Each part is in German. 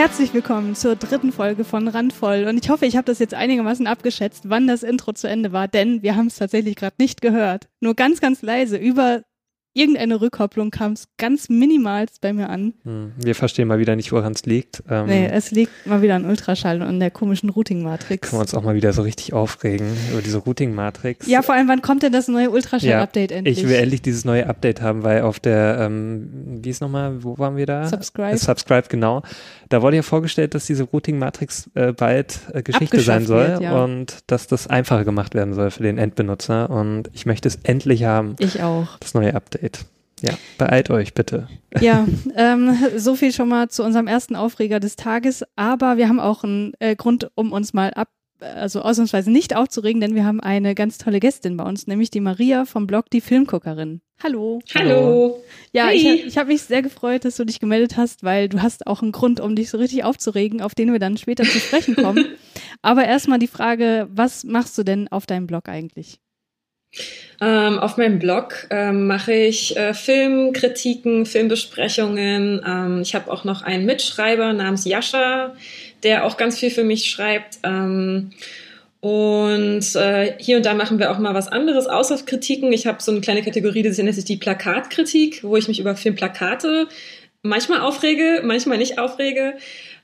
Herzlich willkommen zur dritten Folge von Randvoll. Und ich hoffe, ich habe das jetzt einigermaßen abgeschätzt, wann das Intro zu Ende war, denn wir haben es tatsächlich gerade nicht gehört. Nur ganz, ganz leise über irgendeine Rückkopplung kam es ganz minimalst bei mir an. Hm, wir verstehen mal wieder nicht, woran es liegt. Ähm, nee, es liegt mal wieder an Ultraschall und an der komischen Routing-Matrix. Können wir uns auch mal wieder so richtig aufregen über diese Routing-Matrix. Ja, vor allem, wann kommt denn das neue Ultraschall-Update ja, endlich? Ich will endlich dieses neue Update haben, weil auf der, ähm, wie ist nochmal, wo waren wir da? Subscribe. Äh, Subscribe, genau. Da wurde ja vorgestellt, dass diese Routing-Matrix äh, bald äh, Geschichte sein soll wird, ja. und dass das einfacher gemacht werden soll für den Endbenutzer. Und ich möchte es endlich haben. Ich auch. Das neue Update. Ja, beeilt euch bitte. Ja, ähm, so viel schon mal zu unserem ersten Aufreger des Tages. Aber wir haben auch einen äh, Grund, um uns mal ab, also ausnahmsweise nicht aufzuregen, denn wir haben eine ganz tolle Gästin bei uns, nämlich die Maria vom Blog Die Filmguckerin. Hallo. Hallo. Ja, hey. ich, ich habe mich sehr gefreut, dass du dich gemeldet hast, weil du hast auch einen Grund, um dich so richtig aufzuregen, auf den wir dann später zu sprechen kommen. Aber erstmal die Frage, was machst du denn auf deinem Blog eigentlich? Ähm, auf meinem Blog ähm, mache ich äh, Filmkritiken, Filmbesprechungen. Ähm, ich habe auch noch einen Mitschreiber namens Jascha, der auch ganz viel für mich schreibt. Ähm, und äh, hier und da machen wir auch mal was anderes, außer Kritiken. Ich habe so eine kleine Kategorie, die nennt sich die Plakatkritik, wo ich mich über Filmplakate manchmal aufrege, manchmal nicht aufrege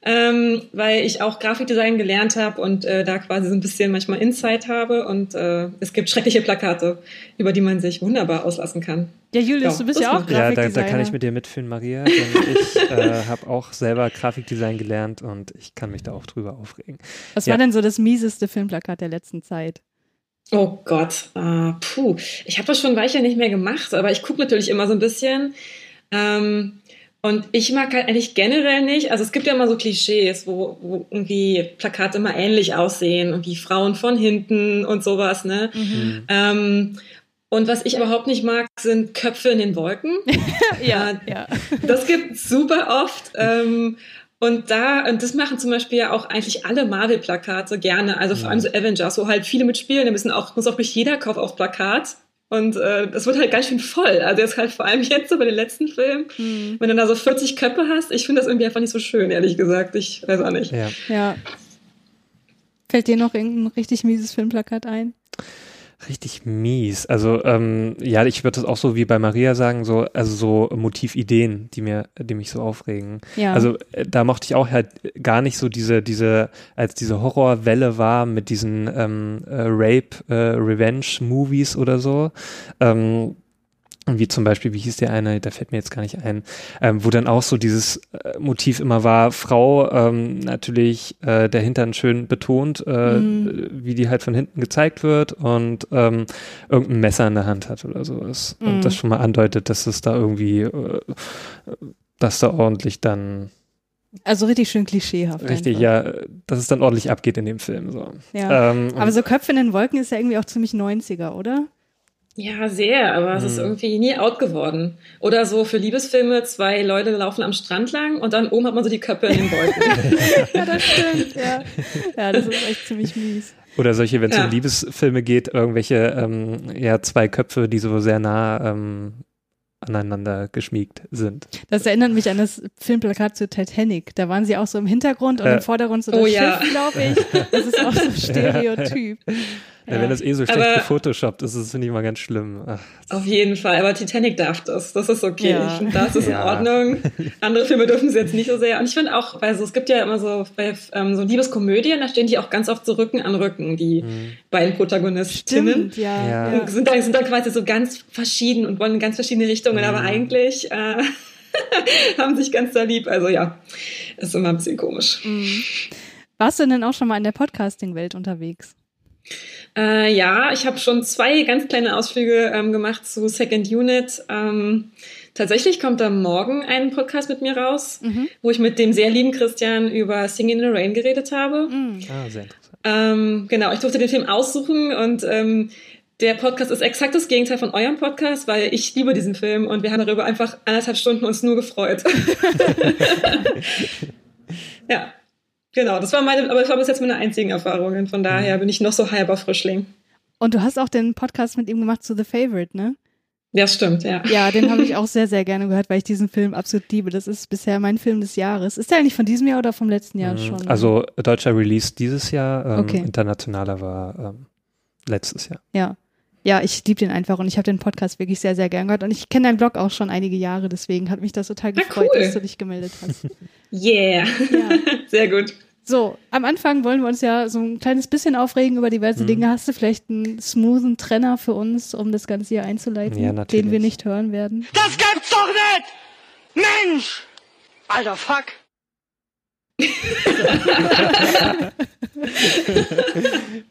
ähm, weil ich auch Grafikdesign gelernt habe und äh, da quasi so ein bisschen manchmal Insight habe und äh, es gibt schreckliche Plakate, über die man sich wunderbar auslassen kann. Ja, Julius, ja, du bist ja auch Grafikdesigner. Ja, da, da, kann ich mit dir mitfühlen, Maria, denn ich äh, habe auch selber Grafikdesign gelernt und ich kann mich da auch drüber aufregen. Was ja. war denn so das mieseste Filmplakat der letzten Zeit? Oh Gott, uh, puh, ich habe das schon weicher nicht mehr gemacht, aber ich gucke natürlich immer so ein bisschen. Ähm, und ich mag halt eigentlich generell nicht, also es gibt ja immer so Klischees, wo, wo irgendwie Plakate immer ähnlich aussehen, irgendwie Frauen von hinten und sowas, ne? Mhm. Ähm, und was ich überhaupt nicht mag, sind Köpfe in den Wolken. ja, äh, ja. Das gibt super oft. Ähm, und da, und das machen zum Beispiel ja auch eigentlich alle Marvel-Plakate gerne, also vor allem so Avengers, wo halt viele mitspielen, da müssen auch, muss auch durch jeder Kauf auf Plakat. Und äh, das wird halt ganz schön voll. Also jetzt halt vor allem jetzt so bei den letzten Filmen, mhm. wenn du da so 40 Köpfe hast, ich finde das irgendwie einfach nicht so schön, ehrlich gesagt. Ich weiß auch nicht. Ja. ja. Fällt dir noch irgendein richtig mieses Filmplakat ein? Richtig mies. Also ähm, ja, ich würde das auch so wie bei Maria sagen, so also so Motivideen, die mir, die mich so aufregen. Ja. Also äh, da mochte ich auch halt gar nicht so diese diese als diese Horrorwelle war mit diesen ähm, äh, Rape äh, Revenge Movies oder so. Ähm, wie zum Beispiel, wie hieß der eine, da fällt mir jetzt gar nicht ein, ähm, wo dann auch so dieses äh, Motiv immer war, Frau ähm, natürlich äh, der Hintern schön betont, äh, mhm. wie die halt von hinten gezeigt wird und ähm, irgendein Messer in der Hand hat oder sowas. Mhm. Und das schon mal andeutet, dass es da irgendwie, äh, dass da ordentlich dann also richtig schön klischeehaft. Richtig, einfach. ja, dass es dann ordentlich abgeht in dem Film. So. Ja. Ähm, Aber so Köpfe in den Wolken ist ja irgendwie auch ziemlich 90er, oder? Ja, sehr, aber es ist hm. irgendwie nie out geworden. Oder so für Liebesfilme, zwei Leute laufen am Strand lang und dann oben hat man so die Köpfe in den Wolken. ja, das stimmt, ja. Ja, das ist echt ziemlich mies. Oder solche, wenn es ja. um Liebesfilme geht, irgendwelche, ähm, ja, zwei Köpfe, die so sehr nah ähm, aneinander geschmiegt sind. Das erinnert mich an das Filmplakat zu Titanic. Da waren sie auch so im Hintergrund und äh, im Vordergrund so das oh, Schiff, ja. glaube ich. Das ist auch so Stereotyp. Ja. Wenn das eh so schlecht aber gefotoshoppt ist, ist es, finde ich mal ganz schlimm. Ach. Auf jeden Fall, aber Titanic darf das. Das ist okay. Ja. Ich finde, das ist ja. in Ordnung. Andere Filme dürfen sie jetzt nicht so sehr. Und ich finde auch, weil so, es gibt ja immer so bei ähm, so Liebeskomödien, da stehen die auch ganz oft so Rücken an Rücken, die mhm. beiden Protagonistinnen. Stimmt, ja. ja. Sind, dann, sind dann quasi so ganz verschieden und wollen in ganz verschiedene Richtungen, mhm. aber eigentlich äh, haben sich ganz da lieb. Also ja, ist immer ein bisschen komisch. Mhm. Warst du denn auch schon mal in der Podcasting-Welt unterwegs? Äh, ja, ich habe schon zwei ganz kleine Ausflüge ähm, gemacht zu Second Unit. Ähm, tatsächlich kommt da morgen ein Podcast mit mir raus, mhm. wo ich mit dem sehr lieben Christian über Singing in the Rain geredet habe. Mhm. Ah, sehr interessant. Ähm, genau, ich durfte den Film aussuchen und ähm, der Podcast ist exakt das Gegenteil von eurem Podcast, weil ich liebe diesen Film und wir haben darüber einfach anderthalb Stunden uns nur gefreut. ja. Genau, das war meine, aber das war bis jetzt meine einzigen Erfahrungen. Von daher mhm. bin ich noch so halber Frischling. Und du hast auch den Podcast mit ihm gemacht zu The Favorite, ne? Ja, stimmt, ja. Ja, den habe ich auch sehr, sehr gerne gehört, weil ich diesen Film absolut liebe. Das ist bisher mein Film des Jahres. Ist der eigentlich von diesem Jahr oder vom letzten Jahr mhm. schon? Also deutscher Release dieses Jahr, ähm, okay. internationaler war ähm, letztes Jahr. Ja. Ja, ich liebe den einfach und ich habe den Podcast wirklich sehr, sehr gern gehört. Und ich kenne deinen Blog auch schon einige Jahre, deswegen hat mich das total ah, gefreut, cool. dass du dich gemeldet hast. Yeah. Ja. Sehr gut. So, am Anfang wollen wir uns ja so ein kleines bisschen aufregen über diverse mhm. Dinge. Hast du vielleicht einen smoothen Trenner für uns, um das Ganze hier einzuleiten, ja, den wir nicht hören werden? Das gibt's doch nicht! Mensch! Alter, fuck!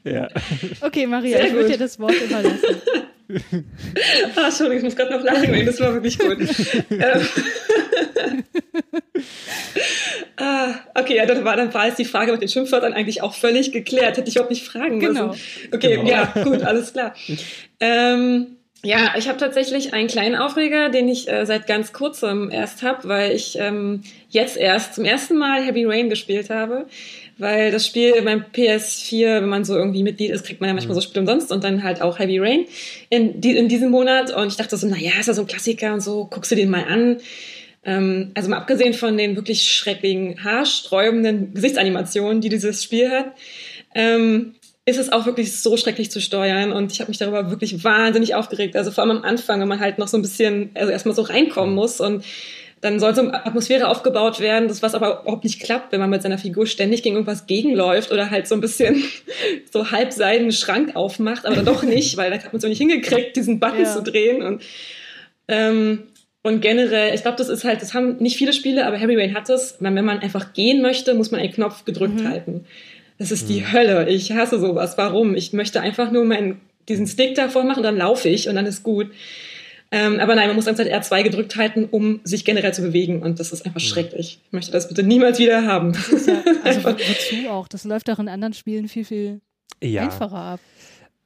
ja. Okay, Maria, Sehr ich würde dir das Wort überlassen. ah, Entschuldigung, ich muss gerade noch lachen, das war wirklich gut. Ah, okay, ja, dann war, dann war jetzt die Frage mit den Schimpfwörtern eigentlich auch völlig geklärt. Hätte ich überhaupt nicht fragen müssen. Genau. Okay, genau. ja, gut, alles klar. Ähm, ja, ich habe tatsächlich einen kleinen Aufreger, den ich äh, seit ganz kurzem erst habe, weil ich ähm, jetzt erst zum ersten Mal Heavy Rain gespielt habe. Weil das Spiel beim PS4, wenn man so irgendwie Mitglied ist, kriegt man ja manchmal so Spiele umsonst und dann halt auch Heavy Rain in, die, in diesem Monat. Und ich dachte so, naja, ist ja so ein Klassiker und so, guckst du den mal an. Ähm, also mal abgesehen von den wirklich schrecklichen, haarsträubenden Gesichtsanimationen, die dieses Spiel hat, ähm, ist es auch wirklich so schrecklich zu steuern und ich habe mich darüber wirklich wahnsinnig aufgeregt. Also vor allem am Anfang, wenn man halt noch so ein bisschen, also erstmal so reinkommen muss und dann soll so eine Atmosphäre aufgebaut werden, das was aber überhaupt nicht klappt, wenn man mit seiner Figur ständig gegen irgendwas gegenläuft oder halt so ein bisschen so halbseidenen Schrank aufmacht, aber dann doch nicht, weil da hat man so nicht hingekriegt, diesen Button ja. zu drehen und ähm, und generell, ich glaube, das ist halt, das haben nicht viele Spiele, aber Heavy Rain hat es. Wenn man einfach gehen möchte, muss man einen Knopf gedrückt mhm. halten. Das ist die mhm. Hölle. Ich hasse sowas. Warum? Ich möchte einfach nur meinen, diesen Stick davor machen, dann laufe ich und dann ist gut. Ähm, aber nein, man muss dann halt R2 gedrückt halten, um sich generell zu bewegen. Und das ist einfach mhm. schrecklich. Ich möchte das bitte niemals wieder haben. Ja, also wozu auch? Das läuft auch in anderen Spielen viel, viel ja. einfacher ab.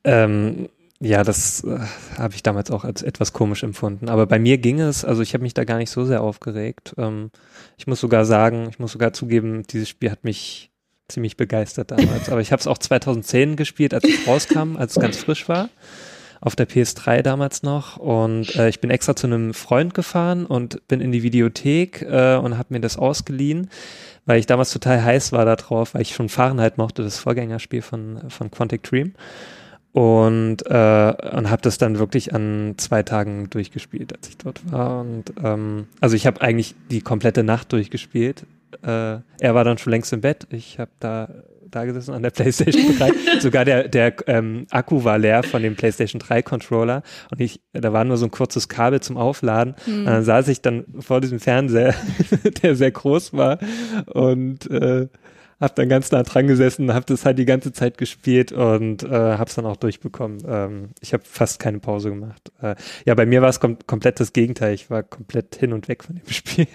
Ähm, ja, das äh, habe ich damals auch als etwas komisch empfunden. Aber bei mir ging es, also ich habe mich da gar nicht so sehr aufgeregt. Ähm, ich muss sogar sagen, ich muss sogar zugeben, dieses Spiel hat mich ziemlich begeistert damals. Aber ich habe es auch 2010 gespielt, als es rauskam, als es ganz frisch war. Auf der PS3 damals noch. Und äh, ich bin extra zu einem Freund gefahren und bin in die Videothek äh, und habe mir das ausgeliehen, weil ich damals total heiß war darauf, weil ich schon Fahrenheit mochte, das Vorgängerspiel von, von Quantic Dream und, äh, und habe das dann wirklich an zwei Tagen durchgespielt, als ich dort war. Und ähm, also ich habe eigentlich die komplette Nacht durchgespielt. Äh, er war dann schon längst im Bett. Ich habe da da gesessen an der PlayStation 3. Sogar der, der ähm, Akku war leer von dem PlayStation 3 Controller und ich, da war nur so ein kurzes Kabel zum Aufladen. Mhm. Und dann saß ich dann vor diesem Fernseher, der sehr groß war und äh, hab dann ganz nah dran gesessen, hab das halt die ganze Zeit gespielt und äh, hab's dann auch durchbekommen. Ähm, ich habe fast keine Pause gemacht. Äh, ja, bei mir war es kom komplett das Gegenteil. Ich war komplett hin und weg von dem Spiel.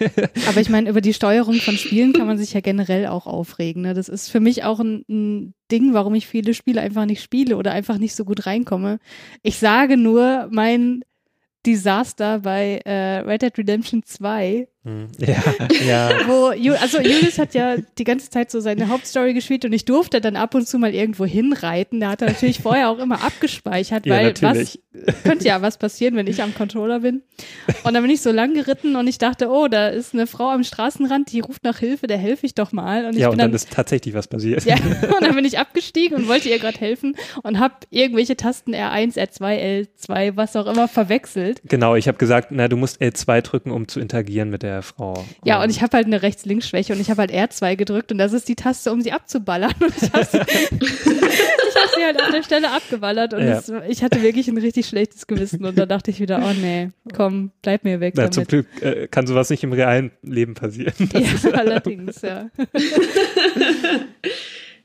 Aber ich meine, über die Steuerung von Spielen kann man sich ja generell auch aufregen. Ne? Das ist für mich auch ein, ein Ding, warum ich viele Spiele einfach nicht spiele oder einfach nicht so gut reinkomme. Ich sage nur, mein Desaster bei äh, Red Dead Redemption 2 hm. Ja, ja. Wo, also Julius hat ja die ganze Zeit so seine Hauptstory gespielt und ich durfte dann ab und zu mal irgendwo hinreiten. Da hat er natürlich vorher auch immer abgespeichert, weil ja, was könnte ja was passieren, wenn ich am Controller bin. Und dann bin ich so lang geritten und ich dachte, oh, da ist eine Frau am Straßenrand, die ruft nach Hilfe, der helfe ich doch mal. Und ja, und dann, dann, ist tatsächlich was passiert. Ja, und dann bin ich abgestiegen und wollte ihr gerade helfen und habe irgendwelche Tasten R1, R2, L2, was auch immer verwechselt. Genau, ich habe gesagt, na, du musst L2 drücken, um zu interagieren mit der der Frau. Ja, und ich habe halt eine Rechts-Links-Schwäche und ich habe halt R2 gedrückt und das ist die Taste, um sie abzuballern. Und ich habe sie, hab sie halt auf der Stelle abgeballert und ja. es, ich hatte wirklich ein richtig schlechtes Gewissen und da dachte ich wieder, oh nee, komm, bleib mir weg. Na, damit. Zum Glück äh, kann sowas nicht im realen Leben passieren. Das ja, allerdings, ja.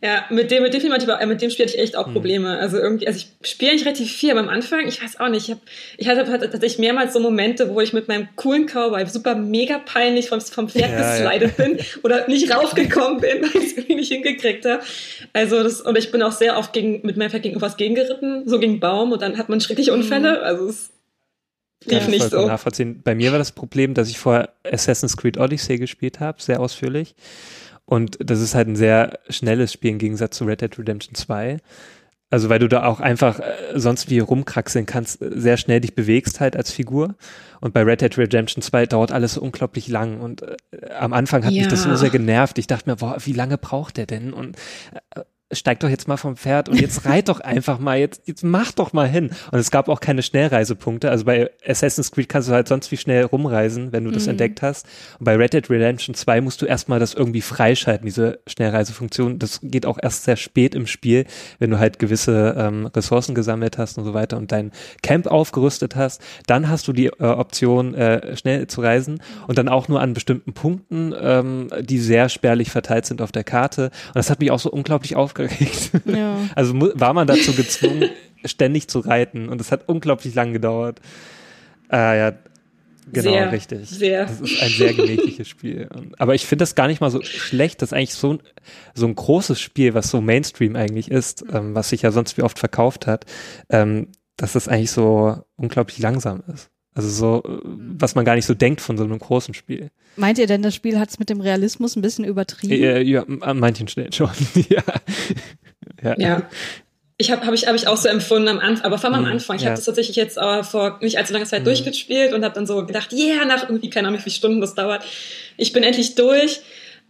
Ja, mit dem, mit dem Film hatte ich, äh, mit dem Spiel hatte ich echt auch hm. Probleme. Also irgendwie, also ich spiele nicht relativ viel, aber am Anfang, ich weiß auch nicht, ich, hab, ich hatte tatsächlich mehrmals so Momente, wo ich mit meinem coolen Cowboy super mega peinlich vom, vom Pferd ja, geslidet ja. bin oder nicht raufgekommen bin, weil ich es irgendwie nicht hingekriegt habe. Also das, und ich bin auch sehr oft gegen, mit meinem Pferd gegen irgendwas gegengeritten, so gegen Baum und dann hat man schreckliche mhm. Unfälle. Also es lief ja, nicht so. Nachvollziehen. Bei mir war das Problem, dass ich vorher Assassin's Creed Odyssey gespielt habe, sehr ausführlich. Und das ist halt ein sehr schnelles Spiel im Gegensatz zu Red Dead Redemption 2. Also weil du da auch einfach äh, sonst wie rumkraxeln kannst, äh, sehr schnell dich bewegst halt als Figur. Und bei Red Dead Redemption 2 dauert alles so unglaublich lang. Und äh, am Anfang hat Ja. mich das so sehr genervt. Ich dachte mir, boah, wie lange braucht der denn? Und äh, steig doch jetzt mal vom Pferd und jetzt reit doch einfach mal, jetzt, jetzt mach doch mal hin. Und es gab auch keine Schnellreisepunkte. Also bei Assassin's Creed kannst du halt sonst wie schnell rumreisen, wenn du das entdeckt hast. Und bei Red Dead Redemption 2 musst du erstmal das irgendwie freischalten, diese Schnellreisefunktion. Das geht auch erst sehr spät im Spiel, wenn du halt gewisse ähm, Ressourcen gesammelt hast und so weiter und dein Camp aufgerüstet hast. Dann hast du die äh, Option, äh, schnell zu reisen und dann auch nur an bestimmten Punkten, ähm, die sehr spärlich verteilt sind auf der Karte. Und das hat mich auch so unglaublich aufgeregt. Ja. Also war man dazu gezwungen, ständig zu reiten und es hat unglaublich lang gedauert. Äh, ja, genau, Sehr, richtig. sehr. Das ist ein sehr gemächliches Spiel. Aber ich finde das gar nicht mal so schlecht. Das ist eigentlich so ein, so ein großes Spiel, was so Mainstream eigentlich ist, ähm, was sich ja sonst wie oft verkauft hat, ähm, dass das eigentlich so unglaublich langsam ist. Also so, äh, was man gar nicht so denkt von so einem großen Spiel. Meint ihr denn, das Spiel hat es mit dem Realismus ein bisschen übertrieben? Äh, ja, an manchen Stellen schon. ja. ja. Ja. Ich habe hab ich, hab ich auch so empfunden am Anfang, aber vor allem am Mhm, Anfang. Ich ja. habe das tatsächlich jetzt äh, vor nicht allzu langer Zeit Mhm. durchgespielt und habe dann so gedacht, yeah, nach irgendwie keine Ahnung, wie viele Stunden das dauert. Ich bin endlich durch.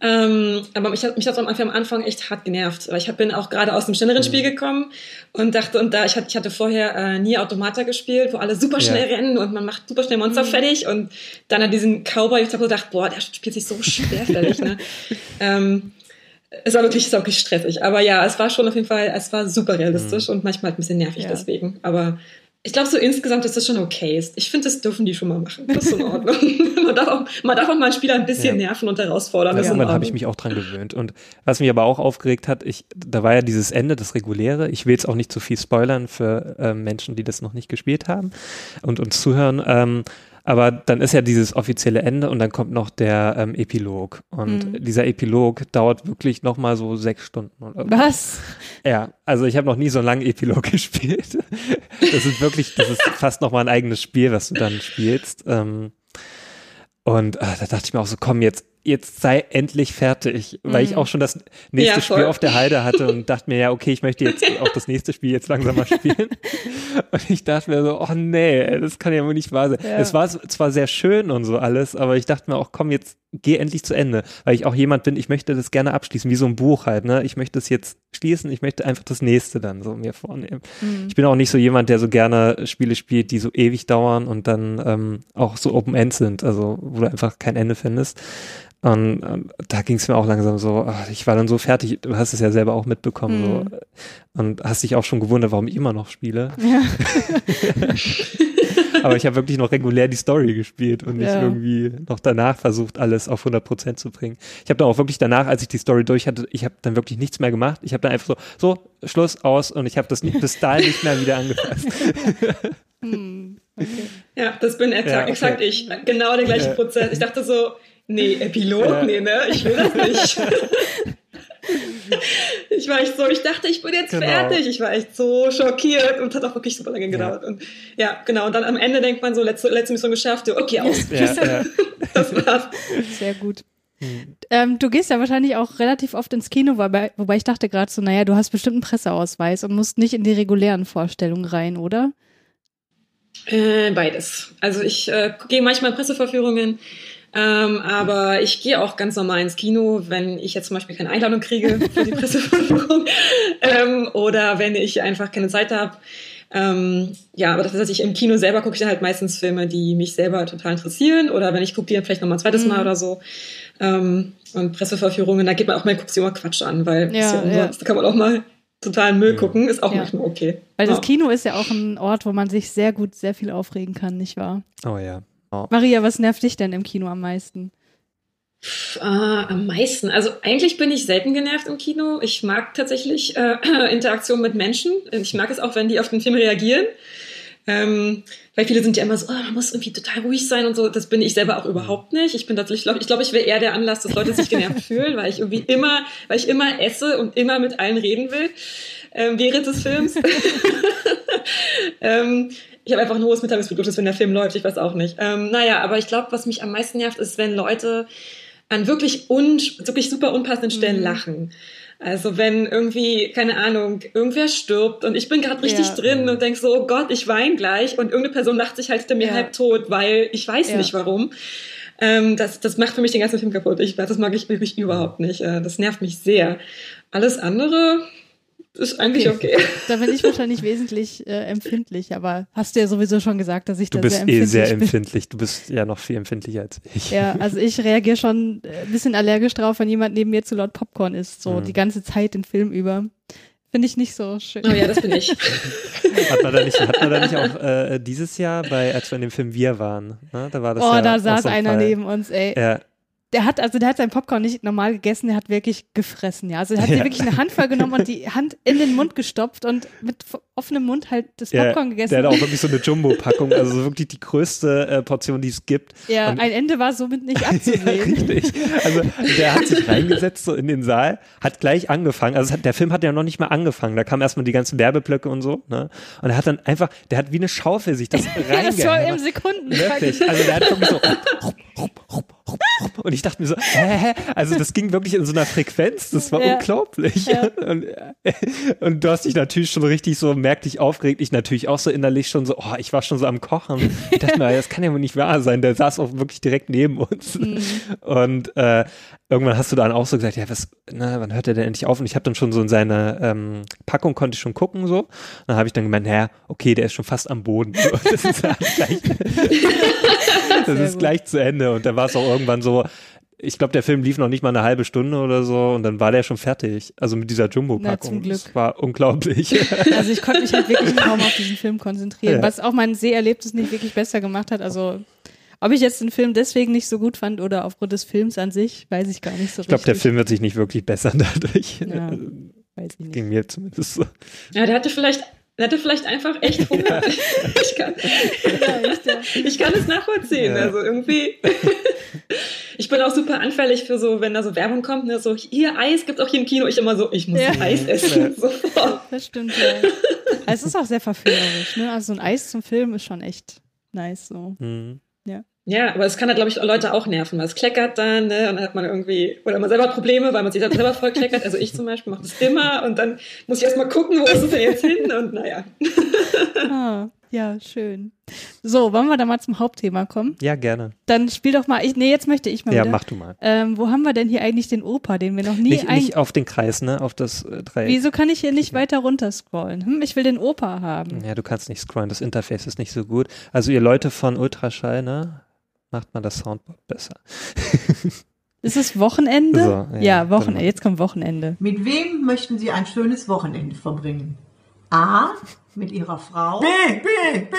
Ähm, aber mich hat mich hat am Anfang, am Anfang echt hart genervt. Weil ich bin auch gerade aus dem schnelleren Mhm. Spiel gekommen und dachte, und da, ich hatte, ich hatte vorher äh, nie Automata gespielt, wo alle super schnell Ja. rennen und man macht super schnell Monster fertig und dann hat diesen Cowboy, ich habe so gedacht, boah, der spielt sich so schwerfällig, ne? ähm, es war wirklich, wirklich stressig. Aber ja, es war schon auf jeden Fall, es war super realistisch und manchmal halt ein bisschen nervig Ja. deswegen. Aber ich glaube so insgesamt ist das schon okay. Ich finde, das dürfen die schon mal machen. Das ist in Ordnung. man, darf auch, man darf auch mal einen Spieler ein bisschen Ja. nerven und herausfordern. In Irgendwann habe ich mich auch dran gewöhnt. Und was mich aber auch aufgeregt hat, ich, da war ja dieses Ende, das reguläre. Ich will jetzt auch nicht zu viel spoilern für ähm, Menschen, die das noch nicht gespielt haben und uns zuhören. Ähm, aber dann ist ja dieses offizielle Ende und dann kommt noch der ähm, Epilog. Und Mhm. dieser Epilog dauert wirklich nochmal so sechs Stunden. Oder so. Was? Ja, also ich habe noch nie so einen langen Epilog gespielt. Das ist wirklich, das ist fast nochmal ein eigenes Spiel, was du dann spielst. Ähm, und äh, da dachte ich mir auch so, komm, jetzt, jetzt sei endlich fertig, weil ich Mhm. auch schon das nächste Ja. Spiel auf der Halde hatte und dachte mir, ja, okay, ich möchte jetzt auch das nächste Spiel jetzt langsam mal spielen. Und ich dachte mir so, oh nee, das kann ja wohl nicht wahr sein. Ja. Es war zwar sehr schön und so alles, aber ich dachte mir auch, komm, jetzt geh endlich zu Ende, weil ich auch jemand bin, ich möchte das gerne abschließen, wie so ein Buch halt, ne? Ich möchte es jetzt schließen, ich möchte einfach das nächste dann so mir vornehmen. Mhm. Ich bin auch nicht so jemand, der so gerne Spiele spielt, die so ewig dauern und dann ähm, auch so Open End sind, also wo du einfach kein Ende findest. Und, und da ging es mir auch langsam so, ach, ich war dann so fertig, du hast es ja selber auch mitbekommen Mhm. so, und hast dich auch schon gewundert, warum ich immer noch spiele. Ja. Aber ich habe wirklich noch regulär die Story gespielt und nicht Ja. irgendwie noch danach versucht, alles auf 100 Prozent zu bringen. Ich habe dann auch wirklich danach, als ich die Story durch hatte, ich habe dann wirklich nichts mehr gemacht. Ich habe dann einfach so, so, Schluss, aus und ich habe das nicht, bis dahin nicht mehr wieder angefasst. Hm. Okay. Ja, das bin exakt, Ja, okay. exakt ich. Genau der gleiche Ja. Prozess. Ich dachte so, nee, Epilog, Ja. nee, ne, ich will das nicht. ich war echt so, ich dachte, ich bin jetzt Genau. fertig. Ich war echt so schockiert und hat auch wirklich super lange gedauert. Und ja, genau. Und dann am Ende denkt man so, letzte, letzte Mission geschafft, okay, aus. Ja, ja. Das war's. Sehr gut. Ähm, du gehst ja wahrscheinlich auch relativ oft ins Kino, wobei, wobei ich dachte gerade so, naja, du hast bestimmt einen Presseausweis und musst nicht in die regulären Vorstellungen rein, oder? Äh, beides. Also ich äh, gehe manchmal in Presseverführungen, ähm, aber ich gehe auch ganz normal ins Kino, wenn ich jetzt zum Beispiel keine Einladung kriege für die Presseverführung ähm, oder wenn ich einfach keine Zeit habe. Ähm, ja, aber das heißt, ich im Kino selber gucke ich dann halt meistens Filme, die mich selber total interessieren oder wenn ich gucke die dann vielleicht nochmal ein zweites Mal Mhm. oder so. Ähm, und Presseverführungen, da geht man auch mal, guckt sich immer Quatsch an, weil Ja, ist ja da kann man auch mal totalen Müll gucken, ist auch Ja. manchmal okay. Weil das. Kino ist ja auch ein Ort, wo man sich sehr gut, sehr viel aufregen kann, nicht wahr? Oh ja. Maria, was nervt dich denn im Kino am meisten? Äh, am meisten. Also eigentlich bin ich selten genervt im Kino. Ich mag tatsächlich äh, Interaktion mit Menschen. Ich mag es auch, wenn die auf den Film reagieren. Ähm, weil viele sind ja immer so, oh, man muss irgendwie total ruhig sein und so. Das bin ich selber auch überhaupt nicht. Ich bin tatsächlich, glaub, ich glaube, ich wäre eher der Anlass, dass Leute sich genervt fühlen, weil ich irgendwie immer, weil ich immer esse und immer mit allen reden will ähm, während des Films. ähm, ich habe einfach ein hohes Mitteilungsbedürfnis, wenn der Film läuft. Ich weiß auch nicht. Ähm, naja, aber ich glaube, was mich am meisten nervt, ist, wenn Leute an wirklich, un wirklich super unpassenden Stellen Mhm. lachen. Also wenn irgendwie, keine Ahnung, irgendwer stirbt und ich bin gerade richtig Ja. drin und denk so, oh Gott, ich weine gleich und irgendeine Person lacht sich halt hinter mir Ja. halb tot, weil ich weiß Ja. nicht warum. Ähm, das, das macht für mich den ganzen Film kaputt. Ich, das mag ich wirklich überhaupt nicht. Äh, das nervt mich sehr. Alles andere ist eigentlich okay. Da bin ich wahrscheinlich wesentlich äh, empfindlich, aber hast du ja sowieso schon gesagt, dass ich Du da bist sehr eh empfindlich sehr bin. empfindlich. Du bist ja noch viel empfindlicher als ich. Ja, also ich reagiere schon äh, ein bisschen allergisch drauf, wenn jemand neben mir zu laut Popcorn isst, so Mhm. die ganze Zeit den Film über. Finde ich nicht so schön. Oh ja, das bin ich. Hat man da nicht, hat man da nicht auch äh, dieses Jahr, bei, als wir in dem Film Wir waren, ne? da war das oh, ja da saß so ein einer Fall. neben uns, ey. Ja, Der hat, also der hat sein Popcorn nicht normal gegessen, der hat wirklich gefressen, ja. Also der hat Ja. sich wirklich eine Handvoll genommen und die Hand in den Mund gestopft und mit offenem Mund halt das ja, Popcorn gegessen. der hat auch wirklich so eine Jumbo-Packung, also so wirklich die größte äh, Portion, die es gibt. ja, und- ein Ende war somit nicht Ja, abzusehen. richtig. Also der hat sich reingesetzt so in den Saal, hat gleich angefangen. Also hat, der Film hat ja noch nicht mal angefangen. Da kamen erstmal die ganzen Werbeblöcke und so. Ne? Und er hat dann einfach, der hat wie eine Schaufel sich das ja, das war im. Sekunden. Wirklich. Also der hat wirklich so und ich dachte mir so, hä, also das ging wirklich in so einer Frequenz, das war Ja. unglaublich. Ja. Und, äh, und du hast dich natürlich schon richtig so merklich aufgeregt, ich natürlich auch so innerlich schon so, oh, ich war schon so am Kochen. Ich dachte mir, das kann ja wohl nicht wahr sein, der saß auch wirklich direkt neben uns. Mhm. Und äh, irgendwann hast du dann auch so gesagt, ja, was, na, wann hört er denn endlich auf? Und ich habe dann schon so in seine ähm, Packung konnte ich schon gucken so. Dann habe ich dann gemeint, naja, okay, der ist schon fast am Boden. So, das ist halt gleich, das ist gleich zu Ende. Und da war es auch irgendwann so, ich glaube, der Film lief noch nicht mal eine halbe Stunde oder so und dann war der schon fertig. Also mit dieser Jumbo-Packung. zum Glück. Das war unglaublich. Also ich konnte mich halt wirklich kaum auf diesen Film konzentrieren, Ja. was auch mein Seherlebnis nicht wirklich besser gemacht hat. Also ob ich jetzt den Film deswegen nicht so gut fand oder aufgrund des Films an sich, weiß ich gar nicht so Ich glaube, der richtig. Film wird sich nicht wirklich bessern dadurch. Ja. Also, Weiß ich nicht. Ging mir zumindest so. Ja, der hatte vielleicht, der hatte vielleicht einfach echt Hunger. ich, kann, Ja, echt, ja. ich kann es nachvollziehen. Ja. Also irgendwie. Ich bin auch super anfällig für so, wenn da so Werbung kommt, ne, so hier Eis gibt's auch hier im Kino. Ich immer so, ich muss Ja. Eis essen. Sofort. Das stimmt, ja. Es ist auch sehr verführerisch, ne? Also so ein Eis zum Film ist schon echt nice so. Mhm. Ja, aber es kann halt, glaube ich, Leute auch nerven, weil es kleckert dann, ne? Und dann hat man irgendwie, oder man selber hat Probleme, weil man sich dann selber voll kleckert. Also ich zum Beispiel mache das immer und dann muss ich erstmal gucken, wo ist es denn jetzt hin? Und naja. Ah, ja, schön. So, wollen wir da mal zum Hauptthema kommen? Ja, gerne. Dann spiel doch mal, ich, nee, jetzt möchte ich mal Ja, wieder. mach du mal. Ähm, wo haben wir denn hier eigentlich den Opa, den wir noch nie Nicht, nicht auf den Kreis, ne? Auf das äh, Dreieck. Wieso kann ich hier nicht weiter runter scrollen? Hm, ich will den Opa haben. Ja, du kannst nicht scrollen, das Interface ist nicht so gut. Also ihr Leute von Ultraschall, ne? Macht mal das Soundboard besser. Ist es Wochenende? So, ja, ja, Wochenende. dann- Jetzt kommt Wochenende. Mit wem möchten Sie ein schönes Wochenende verbringen? A. Mit Ihrer Frau. B, B, B.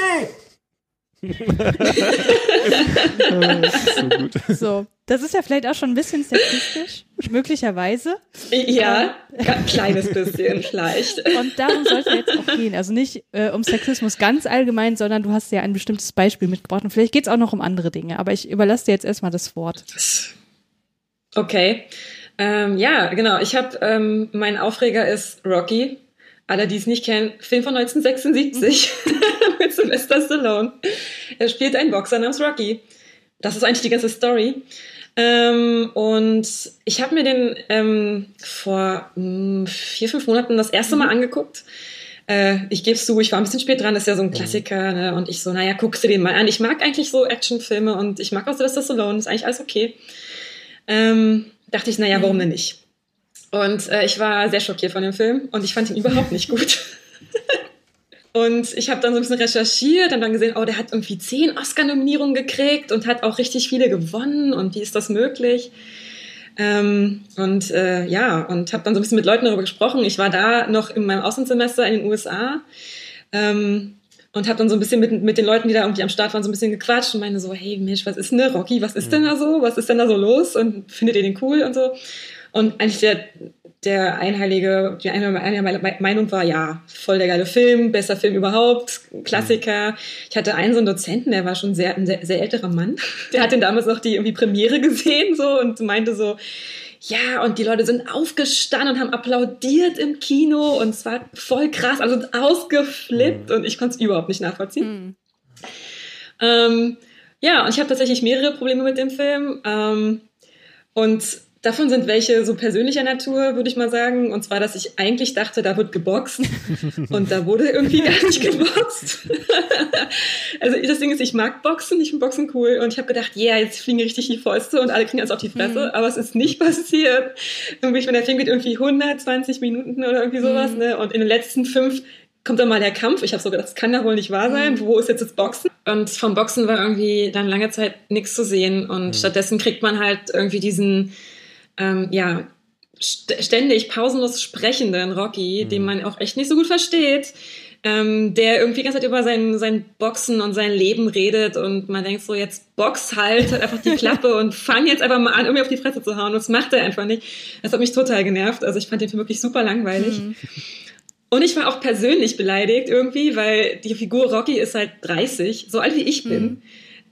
so gut. So, das ist ja vielleicht auch schon ein bisschen sexistisch, möglicherweise. Ja, ein kleines bisschen vielleicht. Und darum soll es ja jetzt auch gehen. Also nicht äh, um Sexismus ganz allgemein, sondern du hast ja ein bestimmtes Beispiel mitgebracht. Und vielleicht geht es auch noch um andere Dinge. Aber ich überlasse dir jetzt erstmal das Wort. Okay. Ähm, ja, genau. Ich habe, ähm, mein Aufreger ist Rocky. Alle, die es nicht kennen, Film von 1976 mit Sylvester Stallone. Er spielt einen Boxer namens Rocky. Das ist eigentlich die ganze Story. Ähm, und ich habe mir den ähm, vor mh, vier, fünf Monaten das erste Mal angeguckt. Äh, ich gebe zu, ich war ein bisschen spät dran, das ist ja so ein Klassiker. Ne? Und ich so, naja, guckst du den mal an. Ich mag eigentlich so Actionfilme und ich mag auch Sylvester Stallone, ist eigentlich alles okay. Ähm, dachte ich, naja, warum denn nicht? Und äh, ich war sehr schockiert von dem Film und ich fand ihn überhaupt nicht gut. und ich habe dann so ein bisschen recherchiert und dann gesehen, oh, der hat irgendwie zehn Oscar-Nominierungen gekriegt und hat auch richtig viele gewonnen und wie ist das möglich? Ähm, und äh, ja, und habe dann so ein bisschen mit Leuten darüber gesprochen. Ich war da noch in meinem Auslandssemester in den USA ähm, und habe dann so ein bisschen mit, mit den Leuten, die da irgendwie am Start waren, so ein bisschen gequatscht und meine so, hey Mensch, was ist denn Rocky? Was ist denn da so? Was ist denn da so los? Und findet ihr den cool und so? Und eigentlich der, der einheilige, die eine, eine Meinung war, ja, voll der geile Film, bester Film überhaupt, Klassiker. Ich hatte einen so einen Dozenten, der war schon sehr, ein sehr, sehr älterer Mann. Der hat den damals noch die irgendwie Premiere gesehen so und meinte so, ja, und die Leute sind aufgestanden und haben applaudiert im Kino und es war voll krass, also ausgeflippt und ich konnte es überhaupt nicht nachvollziehen. Ähm, ja, und ich habe tatsächlich mehrere Probleme mit dem Film. Ähm, und Davon sind welche so persönlicher Natur, würde ich mal sagen. Und zwar, dass ich eigentlich dachte, da wird geboxt. Und da wurde irgendwie gar nicht geboxt. also das Ding ist, ich mag Boxen, ich finde Boxen cool. Und ich habe gedacht, ja, yeah, jetzt fliegen richtig die Fäuste und alle kriegen jetzt auf die Fresse. Mhm. Aber es ist nicht passiert. Irgendwie, wenn der Film geht irgendwie 120 Minuten oder irgendwie sowas. Mhm. Ne? Und in den letzten fünf kommt dann mal der Kampf. Ich habe so gedacht, das kann ja wohl nicht wahr sein. Mhm. Wo ist jetzt das Boxen? Und vom Boxen war irgendwie dann lange Zeit nichts zu sehen. Und mhm. stattdessen kriegt man halt irgendwie diesen, ähm, ja, ständig pausenlos sprechenden Rocky, mhm. den man auch echt nicht so gut versteht. Ähm, der irgendwie ganze Zeit über sein, sein Boxen und sein Leben redet und man denkt so, jetzt box halt, halt einfach die Klappe und fang jetzt einfach mal an, irgendwie auf die Fresse zu hauen. Und das macht er einfach nicht. Das hat mich total genervt. Also ich fand den Film wirklich super langweilig. Mhm. Und ich war auch persönlich beleidigt irgendwie, weil die Figur Rocky ist halt 30, so alt wie ich bin. Mhm.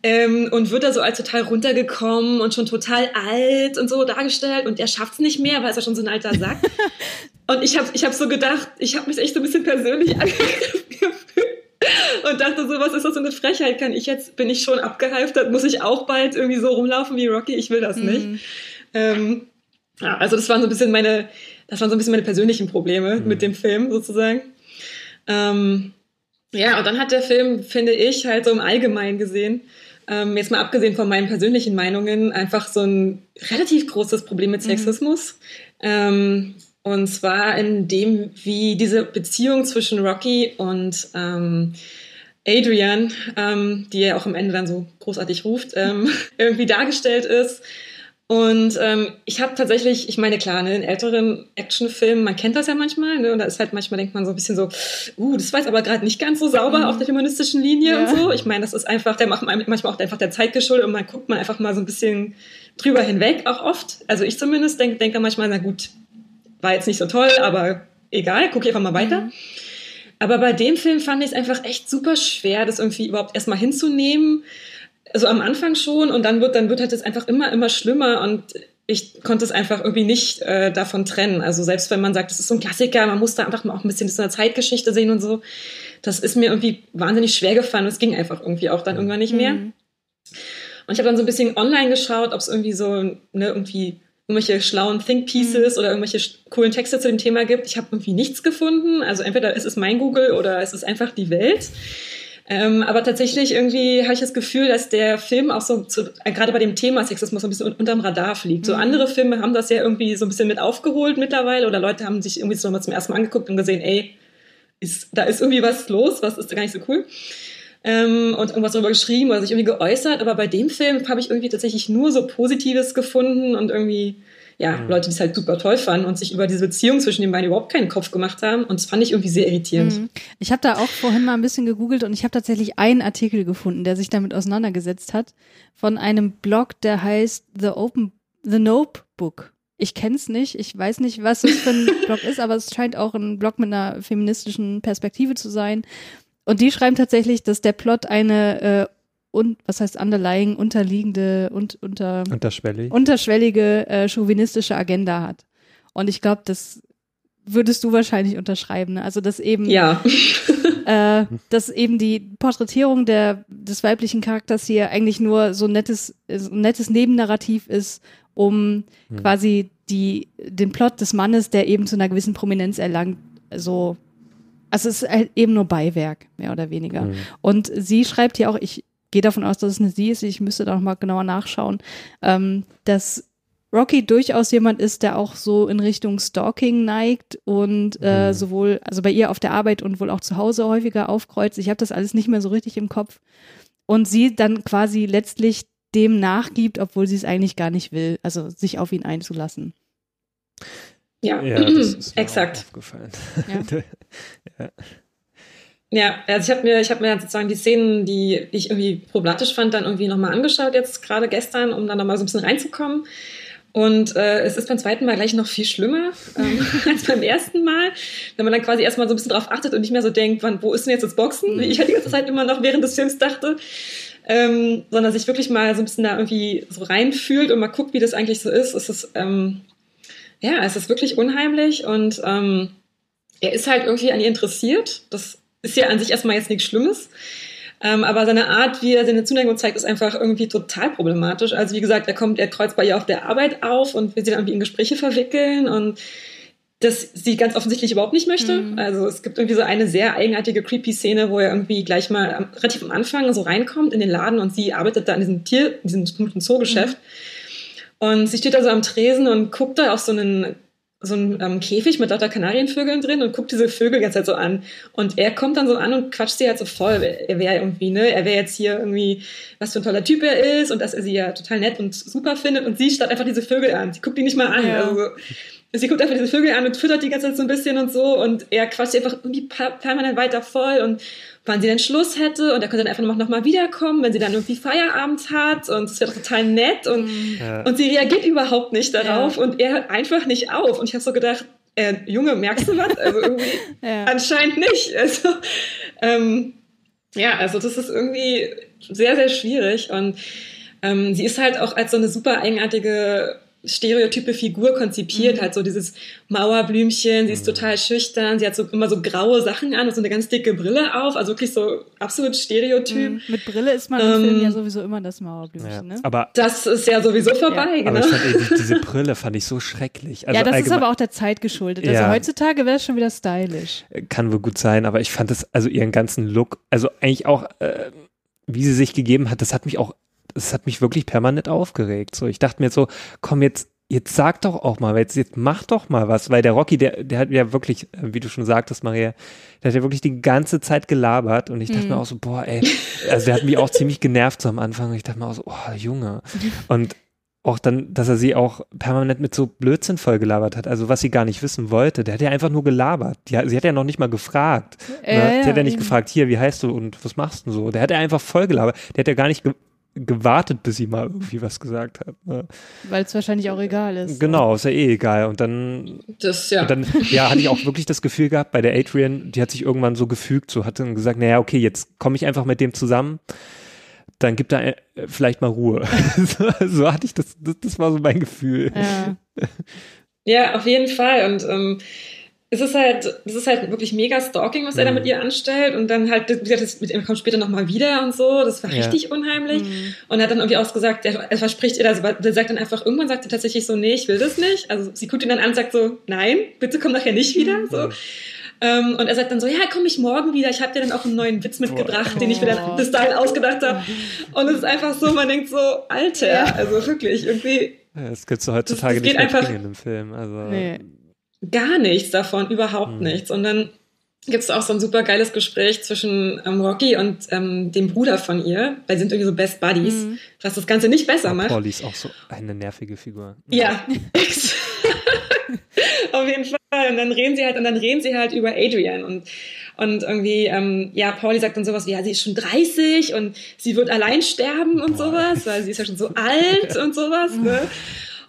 Ähm, und wird da so als total runtergekommen und schon total alt und so dargestellt und er schafft's nicht mehr, weil er schon so ein alter Sack. und ich habe ich hab so gedacht, ich habe mich echt so ein bisschen persönlich angegriffen und dachte so, was ist das für eine Frechheit? Kann ich jetzt, bin ich schon abgehalftert, muss ich auch bald irgendwie so rumlaufen wie Rocky? Ich will das mhm. nicht. Ähm, ja, also das waren so ein bisschen meine, das waren so ein bisschen meine persönlichen Probleme mhm. mit dem Film sozusagen. Ähm, ja, und dann hat der Film, finde ich, halt so im Allgemeinen gesehen, ähm, jetzt mal abgesehen von meinen persönlichen Meinungen, einfach so ein relativ großes Problem mit mhm. Sexismus. Mhm. Ähm, und zwar in dem, wie diese Beziehung zwischen Rocky und ähm, Adrian, ähm, die er auch am Ende dann so großartig ruft, ähm, irgendwie dargestellt ist. Und ähm, ich habe tatsächlich, ich meine, klar, ne, in älteren Actionfilmen, man kennt das ja manchmal, ne, und da ist halt manchmal, denkt man so ein bisschen so, uh, das war jetzt aber gerade nicht ganz so sauber mhm. auf der feministischen Linie ja. und so. Ich meine, das ist einfach, der macht manchmal auch einfach der Zeit geschuldet und man guckt man einfach mal so ein bisschen drüber hinweg, auch oft. Also ich zumindest denke denk manchmal, na gut, war jetzt nicht so toll, aber egal, guck einfach mal weiter. Mhm. Aber bei dem Film fand ich es einfach echt super schwer, das irgendwie überhaupt erstmal hinzunehmen also am Anfang schon und dann wird, dann wird halt das einfach immer, immer schlimmer und ich konnte es einfach irgendwie nicht äh, davon trennen. Also selbst wenn man sagt, das ist so ein Klassiker, man muss da einfach mal auch ein bisschen so eine Zeitgeschichte sehen und so, das ist mir irgendwie wahnsinnig schwer gefallen und es ging einfach irgendwie auch dann irgendwann nicht mehr. Mhm. Und ich habe dann so ein bisschen online geschaut, ob es irgendwie so, ne, irgendwie irgendwelche schlauen Think Pieces mhm. oder irgendwelche coolen Texte zu dem Thema gibt. Ich habe irgendwie nichts gefunden. Also entweder ist es mein Google oder es ist einfach die Welt. Ähm, aber tatsächlich irgendwie habe ich das Gefühl, dass der Film auch so, zu, äh, gerade bei dem Thema Sexismus so ein bisschen unterm Radar fliegt. Mhm. So andere Filme haben das ja irgendwie so ein bisschen mit aufgeholt mittlerweile oder Leute haben sich irgendwie so mal zum ersten Mal angeguckt und gesehen, ey, ist, da ist irgendwie was los, was ist da gar nicht so cool. Ähm, und irgendwas darüber geschrieben oder sich irgendwie geäußert. Aber bei dem Film habe ich irgendwie tatsächlich nur so Positives gefunden und irgendwie ja, mhm. Leute, die es halt super toll fanden und sich über diese Beziehung zwischen den beiden überhaupt keinen Kopf gemacht haben. Und das fand ich irgendwie sehr irritierend. Mhm. Ich habe da auch vorhin mal ein bisschen gegoogelt und ich habe tatsächlich einen Artikel gefunden, der sich damit auseinandergesetzt hat, von einem Blog, der heißt The Open, The Nope Book. Ich kenn's nicht, ich weiß nicht, was es für ein Blog ist, aber es scheint auch ein Blog mit einer feministischen Perspektive zu sein. Und die schreiben tatsächlich, dass der Plot eine äh, und was heißt underlying, unterliegende und unter Unterschwellig. unterschwellige äh, chauvinistische Agenda hat. Und ich glaube, das würdest du wahrscheinlich unterschreiben. Ne? Also dass eben ja. äh, dass eben die Porträtierung der des weiblichen Charakters hier eigentlich nur so ein nettes so ein nettes Nebennarrativ ist, um hm. quasi die den Plot des Mannes, der eben zu einer gewissen Prominenz erlangt, so also es ist halt eben nur Beiwerk, mehr oder weniger. Mhm. Und sie schreibt hier auch, ich gehe davon aus, dass es eine sie ist, ich müsste da noch mal genauer nachschauen, ähm, dass Rocky durchaus jemand ist, der auch so in Richtung Stalking neigt und äh, mhm. sowohl, also bei ihr auf der Arbeit und wohl auch zu Hause häufiger aufkreuzt. Ich habe das alles nicht mehr so richtig im Kopf. Und sie dann quasi letztlich dem nachgibt, obwohl sie es eigentlich gar nicht will, also sich auf ihn einzulassen. Ja, ja das ist mir exakt. aufgefallen. Ja. ja. Ja, also ich habe mir, ich habe mir sozusagen die Szenen, die, die ich irgendwie problematisch fand, dann irgendwie nochmal angeschaut, jetzt gerade gestern, um dann nochmal so ein bisschen reinzukommen. Und äh, es ist beim zweiten Mal gleich noch viel schlimmer ähm, als beim ersten Mal, wenn man dann quasi erstmal so ein bisschen drauf achtet und nicht mehr so denkt, wann, wo ist denn jetzt das Boxen? Wie ich halt die ganze Zeit immer noch während des Films dachte. Ähm, sondern sich wirklich mal so ein bisschen da irgendwie so reinfühlt und mal guckt, wie das eigentlich so ist. Es ist, ähm, ja, es ist wirklich unheimlich und ähm, er ist halt irgendwie an ihr interessiert. Das ist ja an sich erstmal jetzt nichts Schlimmes. Ähm, aber seine Art, wie er seine Zuneigung zeigt, ist einfach irgendwie total problematisch. Also wie gesagt, er kommt, er kreuzt bei ihr auf der Arbeit auf und will sie dann irgendwie in Gespräche verwickeln und das sie ganz offensichtlich überhaupt nicht möchte. Mhm. Also es gibt irgendwie so eine sehr eigenartige, creepy Szene, wo er irgendwie gleich mal am, relativ am Anfang so reinkommt in den Laden und sie arbeitet da in diesem Tier, in diesem Zoogeschäft. Mhm. Und sie steht da so am Tresen und guckt da auf so einen so einen ähm, Käfig mit lauter Kanarienvögeln drin und guckt diese Vögel jetzt halt so an. Und er kommt dann so an und quatscht sie halt so voll. Er wäre irgendwie, ne, er wäre jetzt hier irgendwie, was für ein toller Typ er ist und dass er sie ja total nett und super findet. Und sie starrt einfach diese Vögel an. Sie guckt die nicht mal an. Ja. Also, sie guckt einfach diese Vögel an und füttert die ganze Zeit so ein bisschen und so. Und er quatscht einfach irgendwie permanent weiter voll und wann sie denn Schluss hätte und er könnte dann einfach noch mal wiederkommen, wenn sie dann irgendwie Feierabend hat und es wäre total nett und, ja. und sie reagiert überhaupt nicht darauf ja. und er hört einfach nicht auf und ich habe so gedacht, äh, Junge, merkst du was? Also irgendwie ja. anscheinend nicht. Also ähm, ja, also das ist irgendwie sehr, sehr schwierig und ähm, sie ist halt auch als so eine super eigenartige stereotype Figur konzipiert, mhm. halt so dieses Mauerblümchen, sie ist mhm. total schüchtern, sie hat so immer so graue Sachen an und so eine ganz dicke Brille auf, also wirklich so absolut Stereotyp. Mhm. Mit Brille ist man im ähm, Film ja sowieso immer das Mauerblümchen, ja. ne? Aber das ist ja sowieso vorbei, ja. genau. Aber ich fand, ey, diese Brille fand ich so schrecklich. Also ja, das ist aber auch der Zeit geschuldet. Also ja. heutzutage wäre es schon wieder stylisch. Kann wohl gut sein, aber ich fand das, also ihren ganzen Look, also eigentlich auch, äh, wie sie sich gegeben hat, das hat mich auch es hat mich wirklich permanent aufgeregt. So, ich dachte mir so, komm jetzt, jetzt sag doch auch mal, jetzt, jetzt mach doch mal was, weil der Rocky, der, der hat ja wirklich, äh, wie du schon sagtest, Maria, der hat ja wirklich die ganze Zeit gelabert und ich dachte mhm. mir auch so, boah, ey, also der hat mich auch ziemlich genervt so am Anfang ich dachte mir auch so, oh, Junge. Und auch dann, dass er sie auch permanent mit so Blödsinn voll gelabert hat, also was sie gar nicht wissen wollte. Der hat ja einfach nur gelabert. Die, sie hat ja noch nicht mal gefragt. Äh, ne? Sie hat ja nicht gefragt, hier, wie heißt du und was machst du so? Der hat ja einfach voll gelabert. Der hat ja gar nicht gewartet, bis sie mal irgendwie was gesagt hat. Ne? Weil es wahrscheinlich auch egal ist. Genau, ist ja eh egal. Und dann, das, ja. Und dann ja, hatte ich auch wirklich das Gefühl gehabt, bei der Adrian, die hat sich irgendwann so gefügt, so hat dann gesagt, naja, okay, jetzt komme ich einfach mit dem zusammen. Dann gibt er äh, vielleicht mal Ruhe. so, so, hatte ich das, das, das war so mein Gefühl. Ja, ja auf jeden Fall. Und ähm, es ist halt, es ist halt wirklich mega Stalking, was mhm. er da mit ihr anstellt und dann halt, wie gesagt, das mit ihm kommt später nochmal wieder und so, das war ja. richtig unheimlich mhm. und er hat dann irgendwie ausgesagt, er, er verspricht ihr, also der sagt dann einfach, irgendwann sagt er tatsächlich so, nee, ich will das nicht, also sie guckt ihn dann an und sagt so, nein, bitte komm nachher nicht wieder, mhm. so. Ähm, und er sagt dann so, ja, komm ich morgen wieder, ich habe dir dann auch einen neuen Witz mitgebracht, oh. den ich mir dann bis dahin ausgedacht habe. Und es ist einfach so, man denkt so, Alter, ja. also wirklich, irgendwie. Ja, das gibt's so heutzutage das, das nicht mehr einfach, in dem Film, also. Nee gar nichts davon, überhaupt mhm. nichts. Und dann gibt es auch so ein super geiles Gespräch zwischen ähm, Rocky und ähm, dem Bruder von ihr, weil sie sind irgendwie so Best Buddies, mhm. was das Ganze nicht besser macht. Pauli ist auch so eine nervige Figur. Ja. Auf jeden Fall. Und dann reden sie halt, und dann reden sie halt über Adrian und und irgendwie, ähm, ja, Pauli sagt dann sowas wie, ja, sie ist schon 30 und sie wird allein sterben und sowas, weil sie ist ja schon so alt und sowas, ne?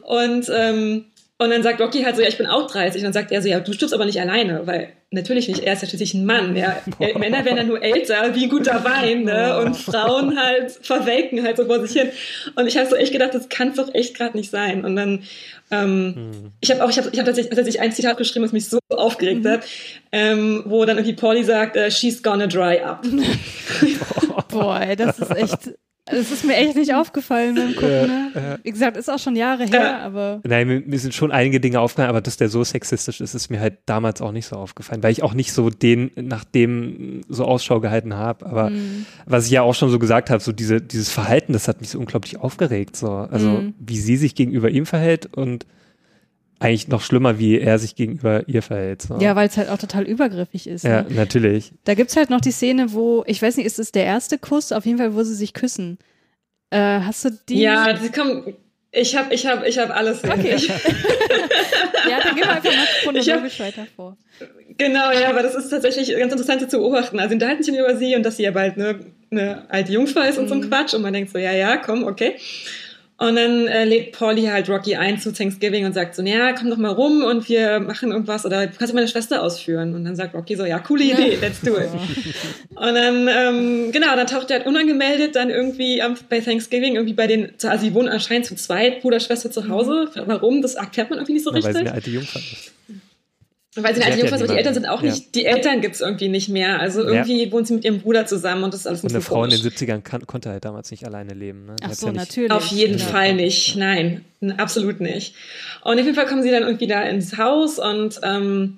Und ähm, und dann sagt Rocky halt so, ja, ich bin auch 30. Und dann sagt er so, ja, du stirbst aber nicht alleine, weil natürlich nicht, er ist ja schließlich ein Mann. Ja. Männer werden ja nur älter, wie guter Wein, ne? Und Frauen halt verwelken halt so vor sich hin. Und ich habe so echt gedacht, das kann es doch echt gerade nicht sein. Und dann, ähm, hm. ich habe auch, ich habe ich hab tatsächlich, tatsächlich ein Zitat geschrieben, was mich so aufgeregt mhm. hat, ähm, wo dann irgendwie Pauli sagt, uh, she's gonna dry up. Boah, ey, das ist echt das ist mir echt nicht aufgefallen beim Gucken. Ne? Wie gesagt, ist auch schon Jahre her, aber. Nein, mir, mir, sind schon einige Dinge aufgefallen, aber dass der so sexistisch ist, ist mir halt damals auch nicht so aufgefallen, weil ich auch nicht so den nach dem so Ausschau gehalten habe. Aber mhm. was ich ja auch schon so gesagt habe, so diese, dieses Verhalten, das hat mich so unglaublich aufgeregt. So. Also mhm. wie sie sich gegenüber ihm verhält und eigentlich noch schlimmer, wie er sich gegenüber ihr verhält. So. Ja, weil es halt auch total übergriffig ist. Ja, ne? natürlich. Da gibt's halt noch die Szene, wo, ich weiß nicht, ist es der erste Kuss? Auf jeden Fall, wo sie sich küssen. Äh, hast du die? Ja, die kommen. Ich habe ich hab, ich hab alles. Okay. ja, dann gehen wir einfach mal chronologisch hab, weiter vor. Genau, ja, aber das ist tatsächlich ganz interessant zu beobachten. Also, da halten sich über sie und dass sie ja bald eine, eine alte Jungfrau ist und mhm. so ein mhm. Quatsch. Und man denkt so, ja, ja, komm, okay. Und dann äh, lädt Pauli halt Rocky ein zu Thanksgiving und sagt so, naja, komm doch mal rum und wir machen irgendwas oder du kannst meine Schwester ausführen. Und dann sagt Rocky so, ja, coole Idee, ja. let's do it. und dann, ähm, genau, dann taucht er halt unangemeldet dann irgendwie ähm, bei Thanksgiving irgendwie bei den, also sie wohnen anscheinend zu zweit, Bruder, Schwester zu Hause. Mhm. Warum? Das erklärt man irgendwie nicht so ja, richtig. Weil sie eine alte Jungfrau ist. Weil sie eine alte ja Jungfrau ist, aber die. Eltern sind auch Ja. nicht, die Eltern gibt's irgendwie nicht mehr. Also irgendwie wohnt sie mit ihrem Bruder zusammen und das ist alles ein Und eine Frau in den komisch. 70ern kann, konnte halt damals nicht alleine leben. Ne? Ach so, ja natürlich. Auf jeden Ja. Fall nicht. Nein, absolut nicht. Und auf jeden Fall kommen sie dann irgendwie da ins Haus und ähm,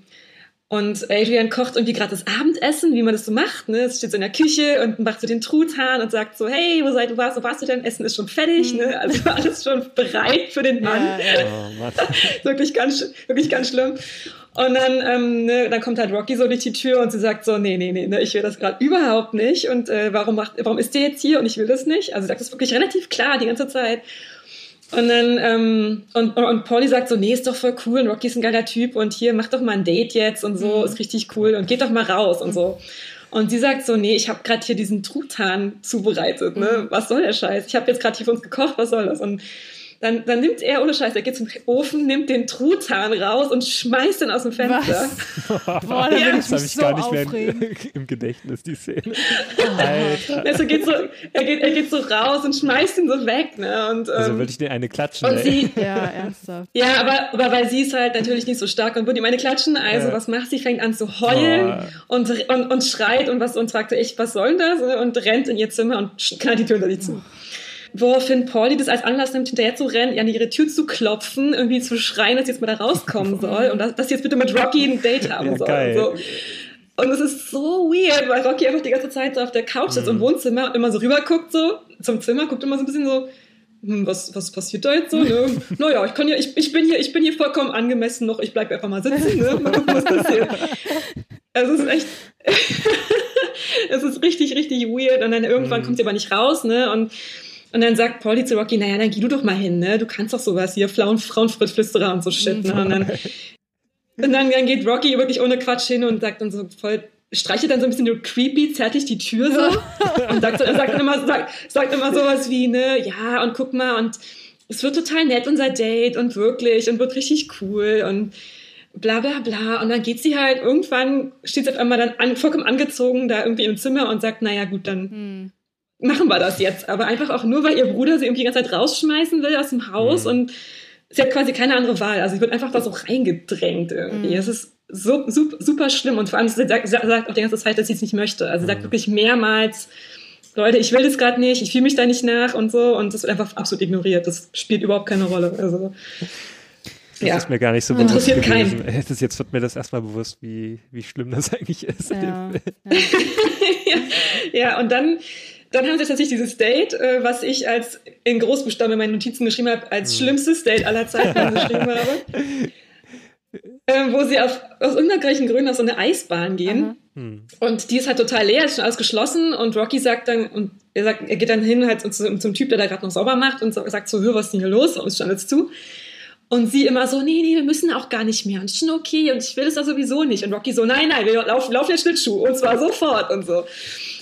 und Adrian kocht irgendwie gerade das Abendessen, wie man das so macht. Ne? Es steht so in der Küche und macht so den Truthahn und sagt so, hey, wo seid du warst, wo warst du denn? Essen ist schon fertig, ne? Also alles schon bereit für den Mann. Ja, ja. Oh Mann. wirklich ganz, wirklich ganz schlimm. Und dann, ähm, ne, dann kommt halt Rocky so durch die Tür und sie sagt so, nee, nee, nee, ne, ich will das gerade überhaupt nicht. Und äh, warum macht, warum ist der jetzt hier und ich will das nicht? Also sie sagt das wirklich relativ klar die ganze Zeit. Und dann, ähm, und, und Pauli sagt so, nee, ist doch voll cool und Rocky ist ein geiler Typ und hier, mach doch mal ein Date jetzt und so, ist richtig cool und geht doch mal raus und so. Und sie sagt so, nee, ich habe gerade hier diesen Truthahn zubereitet, ne? Was soll der Scheiß? Ich habe jetzt gerade hier für uns gekocht, was soll das? Und dann, dann nimmt er, ohne Scheiß, er geht zum Ofen, nimmt den Truthahn raus und schmeißt ihn aus dem Fenster. Was? Boah, Ja, Das habe mich ich so gar nicht mehr aufregen. im, im Gedächtnis, die Szene. Alter. Also geht so, er, geht, er geht so raus und schmeißt ihn so weg, ne? Und, ähm, Also würde ich dir eine klatschen, und ey. sie, Ja, ernsthaft. Ja, aber, aber weil sie ist halt natürlich nicht so stark und würde ihm eine klatschen. Also Ja. was macht sie? Fängt an zu heulen und, und, und schreit und was und fragt so, ich, was soll denn das? Und rennt in ihr Zimmer und knallt die Tür hinter sich zu. Woraufhin Pauli das als Anlass nimmt, hinterher zu rennen, an ihre Tür zu klopfen, irgendwie zu schreien, dass sie jetzt mal da rauskommen soll und dass, dass sie jetzt bitte mit Rocky ein Date haben Ja, soll. geil. Und, so. und es ist so weird, weil Rocky einfach die ganze Zeit so auf der Couch sitzt Mhm. im Wohnzimmer und immer so rüber guckt so zum Zimmer, guckt immer so ein bisschen so, hm, was, was passiert da jetzt so? Ne? naja, ich kann ja, ich, ich bin hier, ich bin hier vollkommen angemessen noch, ich bleibe einfach mal sitzen, ne? Mal gucken, was passiert. Also es ist echt, es ist richtig, richtig weird. Und dann irgendwann Mhm. kommt sie aber nicht raus, ne? Und, und dann sagt Pauli zu Rocky, naja, dann geh du doch mal hin, ne? Du kannst doch sowas hier, Frauen, Frauenflüsterer und so Shit, ne? Und dann, und dann, dann geht Rocky wirklich ohne Quatsch hin und sagt dann so voll, streichelt dann so ein bisschen so creepy, zärtlich die Tür so und sagt, sagt dann immer, sagt, sagt immer sowas wie, ne, ja, und guck mal, und es wird total nett, unser Date, und wirklich, und wird richtig cool, und bla bla bla. Und dann geht sie halt, irgendwann steht sie auf einmal dann an, vollkommen angezogen da irgendwie im Zimmer und sagt, naja, gut, dann Hm. Machen wir das jetzt. Aber einfach auch nur, weil ihr Bruder sie irgendwie die ganze Zeit rausschmeißen will aus dem Haus Mhm. und sie hat quasi keine andere Wahl. Also sie wird einfach da so reingedrängt irgendwie. Mhm. Es ist so, super, super schlimm und vor allem sie sagt, sie sagt auch die ganze Zeit, dass sie es nicht möchte. Also sie sagt Mhm. wirklich mehrmals, Leute, ich will das gerade nicht, ich fühle mich da nicht nach und so und das wird einfach absolut ignoriert. Das spielt überhaupt keine Rolle. Also Das ja. ist mir gar nicht so bewusst Interessiert gewesen. Ey, Das, jetzt wird mir das erstmal bewusst, wie, wie schlimm das eigentlich ist. Ja, ja. ja, und dann, dann haben sie tatsächlich dieses Date, äh, was ich als in Großbuchstaben in meinen Notizen geschrieben habe, als schlimmstes Date aller Zeiten geschrieben habe. Ähm, wo sie auf, aus irgendwelchen Gründen auf so eine Eisbahn gehen. Hm. Und die ist halt total leer, ist schon alles geschlossen. Und Rocky sagt dann, und er sagt, er geht dann hin halt zum, zum Typ, der da gerade noch sauber macht und sagt so, hör, was ist denn hier los? Und es ist schon alles zu. Und sie immer so, nee, nee, wir müssen auch gar nicht mehr. Und ich schon okay, und ich will das da sowieso nicht. Und Rocky so, nein, nein, wir laufen, laufen jetzt Schlittschuh. Und zwar sofort und so.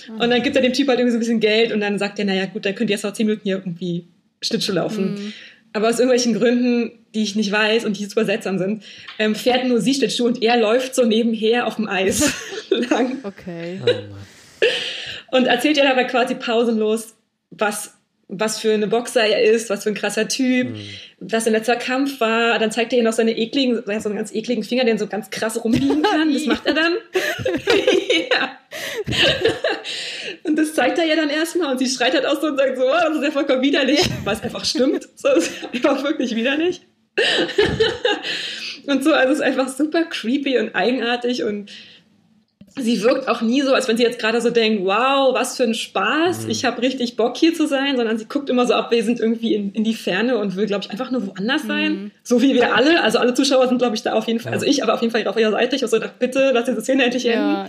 Und dann gibt er dem Typ halt irgendwie so ein bisschen Geld und dann sagt er, naja, gut, dann könnt ihr erst noch zehn Minuten hier irgendwie Schlittschuh laufen. Mhm. Aber aus irgendwelchen Gründen, die ich nicht weiß und die super seltsam sind, ähm, fährt nur sie Schlittschuh und er läuft so nebenher auf dem Eis lang Okay. Oh und erzählt ja dabei quasi pausenlos, was, was für eine Boxer er ist, was für ein krasser Typ, Hm. was sein letzter Kampf war. Dann zeigt er ihr noch seine ekligen, so einen ganz ekligen Finger, den so ganz krass rumbiegen kann. Das macht er dann. ja. Und das zeigt er ihr dann erstmal und sie schreit halt aus so und sagt so, oh, das ist ja vollkommen widerlich, was einfach stimmt. So das ist einfach wirklich widerlich. und so, also es ist einfach super creepy und eigenartig und sie wirkt auch nie so, als wenn sie jetzt gerade so denkt, wow, was für ein Spaß, Mhm. ich habe richtig Bock hier zu sein, sondern sie guckt immer so abwesend irgendwie in, in die Ferne und will, glaube ich, einfach nur woanders sein. Mhm. So wie wir alle, also alle Zuschauer sind, glaube ich, da auf jeden Fall, Ja. also ich, aber auf jeden Fall auf ihrer Seite. Ich habe so gedacht, bitte, lass diese Szene endlich enden. Ja, ja.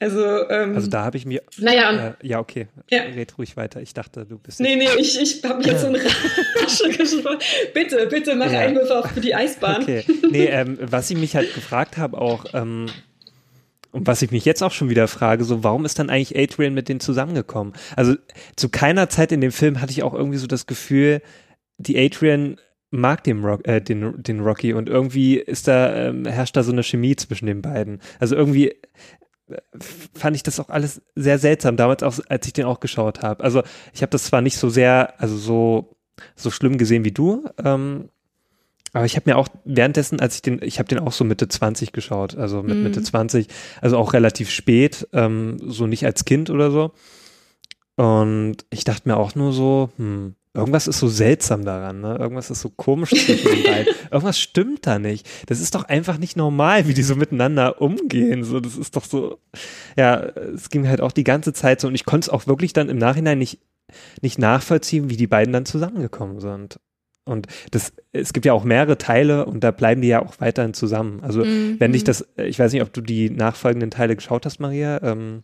Also, ähm, Also da habe ich mir. naja, Äh, ja, okay. Ja. Red ruhig weiter. Ich dachte, du bist. nee, nee, ich, ich habe mich jetzt so ein Rasche gesprochen. Bitte, bitte, mach Ja. Einwürfe auf für die Eisbahn. Okay. Nee, ähm, was ich mich halt gefragt habe auch, ähm, und was ich mich jetzt auch schon wieder frage, so warum ist dann eigentlich Adrian mit denen zusammengekommen? Also zu keiner Zeit in dem Film hatte ich auch irgendwie so das Gefühl, die Adrian mag den, Rock, äh, den, den Rocky und irgendwie ist da, ähm, herrscht da so eine Chemie zwischen den beiden. Also irgendwie äh, fand ich das auch alles sehr seltsam, damals auch, als ich den auch geschaut habe. Also ich habe das zwar nicht so sehr, also so, so schlimm gesehen wie du, ähm, Aber ich habe mir auch währenddessen, als ich den, ich habe den auch so Mitte 20 geschaut, also mit Mhm. Mitte 20, also auch relativ spät, ähm, so nicht als Kind oder so. Und ich dachte mir auch nur so, hm, irgendwas ist so seltsam daran, ne? Irgendwas ist so komisch zwischen den beiden. Irgendwas stimmt da nicht. Das ist doch einfach nicht normal, wie die so miteinander umgehen. So, das ist doch so, ja, es ging halt auch die ganze Zeit so und ich konnte es auch wirklich dann im Nachhinein nicht, nicht nachvollziehen, wie die beiden dann zusammengekommen sind. Und das, es gibt ja auch mehrere Teile und da bleiben die ja auch weiterhin zusammen. Also Mhm. wenn dich das, ich weiß nicht, ob du die nachfolgenden Teile geschaut hast, Maria. Ähm,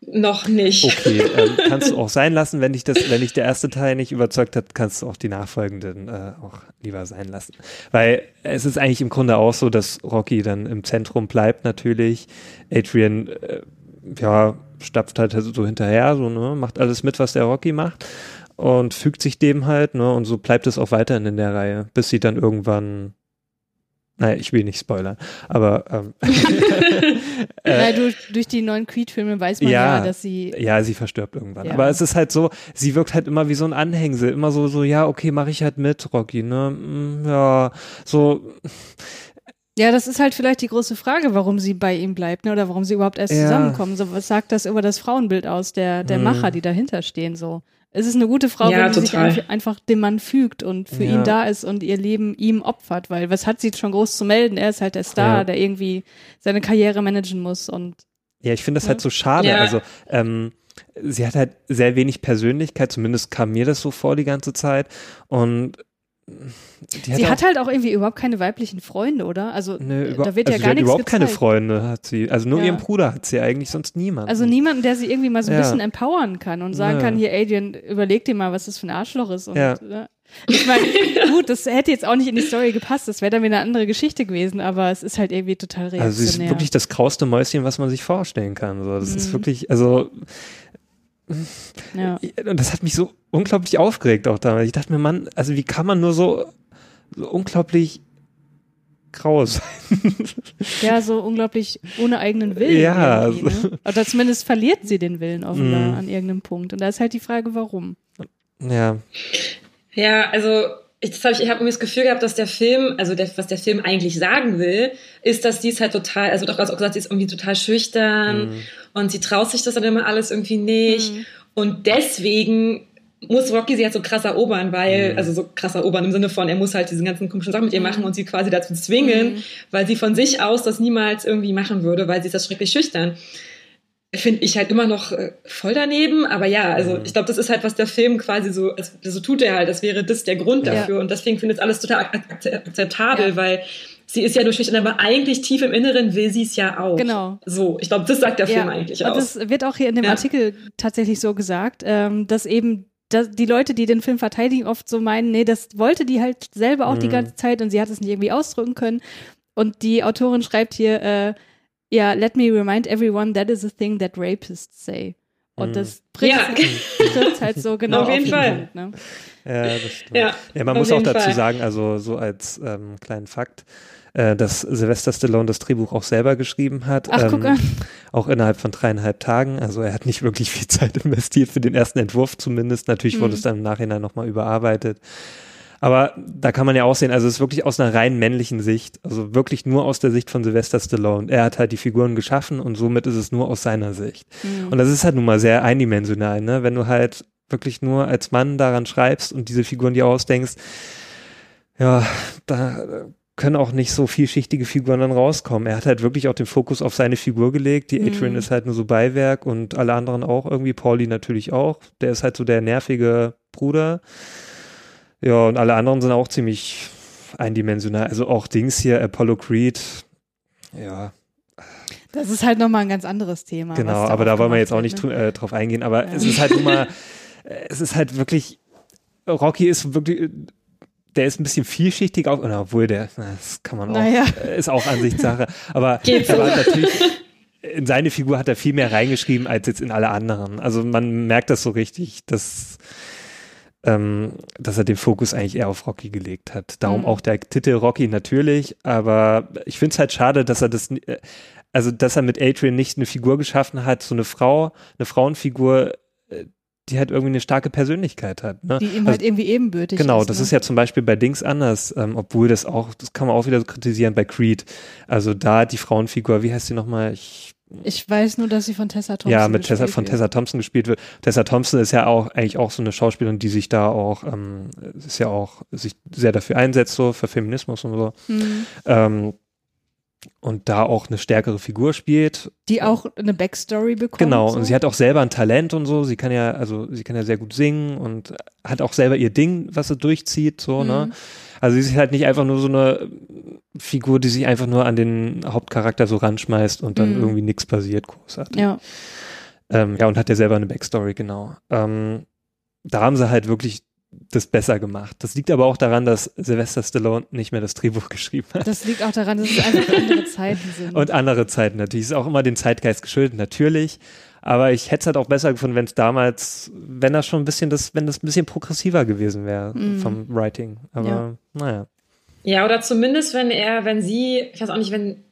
Noch nicht. okay, ähm, kannst du auch sein lassen, wenn dich das, wenn dich der erste Teil nicht überzeugt hat, kannst du auch die nachfolgenden äh, auch lieber sein lassen. Weil es ist eigentlich im Grunde auch so, dass Rocky dann im Zentrum bleibt natürlich. Adrian, äh, ja, stapft halt so hinterher, so, ne, macht alles mit, was der Rocky macht und fügt sich dem halt, ne, und so bleibt es auch weiterhin in der Reihe, bis sie dann irgendwann, naja, ich will nicht spoilern, aber ähm, Ja, durch, durch die neuen Creed-Filme weiß man ja, Ja. dass sie. Ja, sie verstirbt irgendwann. Ja. Aber es ist halt so, sie wirkt halt immer wie so ein Anhängsel. Immer so, so, ja, okay, mache ich halt mit, Rocky, ne? Mm, Ja, so, Ja, das ist halt vielleicht die große Frage, warum sie bei ihm bleibt, ne? Oder warum sie überhaupt erst Ja. zusammenkommen. So, was sagt das über das Frauenbild aus, der, der Hm. Macher, die dahinter stehen, so? Es ist eine gute Frau, Ja, wenn sie sich total. einfach dem Mann fügt und für Ja. ihn da ist und ihr Leben ihm opfert, weil was hat sie schon groß zu melden? Er ist halt der Star, Ja. der irgendwie seine Karriere managen muss und ja, ich finde das halt so schade. Ja. Also, ähm, sie hat halt sehr wenig Persönlichkeit, zumindest kam mir das so vor die ganze Zeit. Und sie hat halt auch irgendwie überhaupt keine weiblichen Freunde, oder? Also ne, da wird ja also gar sie hat nichts überhaupt keine gezeigt. Freunde, hat sie. Also nur Ja. ihren Bruder hat sie eigentlich, sonst niemand. Also niemanden, der sie irgendwie mal so ein Ja. bisschen empowern kann und sagen Nö. kann, hier Adrian, überleg dir mal, was das für ein Arschloch ist. Und, Ja. ne? Ich meine, gut, das hätte jetzt auch nicht in die Story gepasst, das wäre dann wieder eine andere Geschichte gewesen, aber es ist halt irgendwie total reaktionär. Also sie ist wirklich das grauste Mäuschen, was man sich vorstellen kann. So, das ist Mhm. wirklich, also ja. Und das hat mich so unglaublich aufgeregt auch damals. Ich dachte mir, Mann, also wie kann man nur so, so unglaublich grau sein? ja, so unglaublich ohne eigenen Willen. Ja, irgendwie, also- ne? Oder zumindest verliert sie den Willen offenbar Mhm. an irgendeinem Punkt. Und da ist halt die Frage, warum. ja, Ja, also ich, das hab ich, habe irgendwie das Gefühl gehabt, dass der Film, also der, was der Film eigentlich sagen will, ist, dass die ist halt total, also doch auch gesagt, sie ist irgendwie total schüchtern Mhm. und sie traut sich das dann immer alles irgendwie nicht. Mhm. Und deswegen muss Rocky sie halt so krass erobern, weil, Mhm. also so krass erobern im Sinne von, er muss halt diese ganzen komischen Sachen mit ihr Mhm. machen und sie quasi dazu zwingen, Mhm. weil sie von sich aus das niemals irgendwie machen würde, weil sie ist das schrecklich schüchtern. Finde ich halt immer noch äh, voll daneben, aber ja, also Mhm. ich glaube, das ist halt, was der Film quasi so, also, so tut er halt, das wäre das der Grund Ja. dafür und deswegen finde ich es alles total ak ak akzeptabel, Ja. weil sie ist ja nur schüchtern, aber eigentlich tief im Inneren will sie es ja auch. Genau. So, ich glaube, das sagt der Film eigentlich und aus. das wird auch hier in dem Ja. Artikel tatsächlich so gesagt, ähm, dass eben dass die Leute, die den Film verteidigen, oft so meinen, nee, das wollte die halt selber auch die Mhm. ganze Zeit und sie hat es nicht irgendwie ausdrücken können. Und die Autorin schreibt hier, äh, ja, let me remind everyone that is a thing that rapists say. Und Mhm. das bringt Ja. trifft halt so genau Auf jeden den Fall. Punkt. Ne? ja, das stimmt. Ja, Ja, man auf muss auch dazu Fall. sagen, also so als ähm, kleinen Fakt, äh, dass Sylvester Stallone das Drehbuch auch selber geschrieben hat. Ach, ähm, guck an. Auch innerhalb von dreieinhalb Tagen. Also er hat nicht wirklich viel Zeit investiert für den ersten Entwurf zumindest. Natürlich wurde Mhm. es dann im Nachhinein nochmal überarbeitet. Aber da kann man ja auch sehen, also es ist wirklich aus einer rein männlichen Sicht, also wirklich nur aus der Sicht von Sylvester Stallone. Er hat halt die Figuren geschaffen und somit ist es nur aus seiner Sicht. Mhm. Und das ist halt nun mal sehr eindimensional, ne? Wenn du halt wirklich nur als Mann daran schreibst und diese Figuren dir ausdenkst, ja, da können auch nicht so vielschichtige Figuren dann rauskommen. Er hat halt wirklich auch den Fokus auf seine Figur gelegt. Die Adrian Mhm. ist halt nur so Beiwerk und alle anderen auch irgendwie. Pauli natürlich auch. Der ist halt so der nervige Bruder. Ja, und alle anderen sind auch ziemlich eindimensional. Also auch Dings hier, Apollo Creed. Ja, Das ist halt nochmal ein ganz anderes Thema. Genau, aber da wollen wir jetzt auch nicht ne? äh, drauf eingehen. Aber Ja. es ist halt äh, es ist halt wirklich, Rocky ist wirklich, der ist ein bisschen vielschichtig, auf, na, obwohl der, das kann man auch, Naja. äh, ist auch Ansichtssache. Aber, so. aber natürlich, in seine Figur hat er viel mehr reingeschrieben als jetzt in alle anderen. Also man merkt das so richtig, dass, ähm, dass er den Fokus eigentlich eher auf Rocky gelegt hat. Darum Mhm. auch der Titel Rocky natürlich, aber ich finde es halt schade, dass er das, äh, also dass er mit Adrian nicht eine Figur geschaffen hat, so eine Frau, eine Frauenfigur, äh, die halt irgendwie eine starke Persönlichkeit hat. Ne? Die ihm also, halt irgendwie ebenbürtig Genau, ist. das ne? ist ja zum Beispiel bei Dings anders, ähm, obwohl das auch, das kann man auch wieder so kritisieren bei Creed. Also da die Frauenfigur, wie heißt sie nochmal? Ich Ich weiß nur, dass sie von Tessa Thompson ja, mit Tessa, von wird. Tessa Thompson gespielt wird. Tessa Thompson ist ja auch eigentlich auch so eine Schauspielerin, die sich da auch, ähm, ist ja auch, sich sehr dafür einsetzt, so für Feminismus und so. Mhm. Ähm, und da auch eine stärkere Figur spielt. Die auch eine Backstory bekommt. Genau, so. und sie hat auch selber ein Talent und so. Sie kann ja, also sie kann ja sehr gut singen und hat auch selber ihr Ding, was sie durchzieht, so, ne? Mhm. Also sie ist halt nicht einfach nur so eine Figur, die sich einfach nur an den Hauptcharakter so ranschmeißt und dann Mhm. irgendwie nichts passiert, großartig. Ja. Ähm, ja, und hat ja selber eine Backstory, genau. Ähm, da haben sie halt wirklich das besser gemacht. Das liegt aber auch daran, dass Sylvester Stallone nicht mehr das Drehbuch geschrieben hat. Das liegt auch daran, dass es einfach andere Zeiten sind. Und andere Zeiten natürlich. Ist auch immer den Zeitgeist geschuldet, natürlich. Aber ich hätte es halt auch besser gefunden, wenn es damals, wenn das schon ein bisschen das, wenn das ein bisschen progressiver gewesen wäre Mhm. vom Writing. Aber Ja. naja. Ja, oder zumindest, wenn er, wenn sie, ich weiß auch nicht, wenn,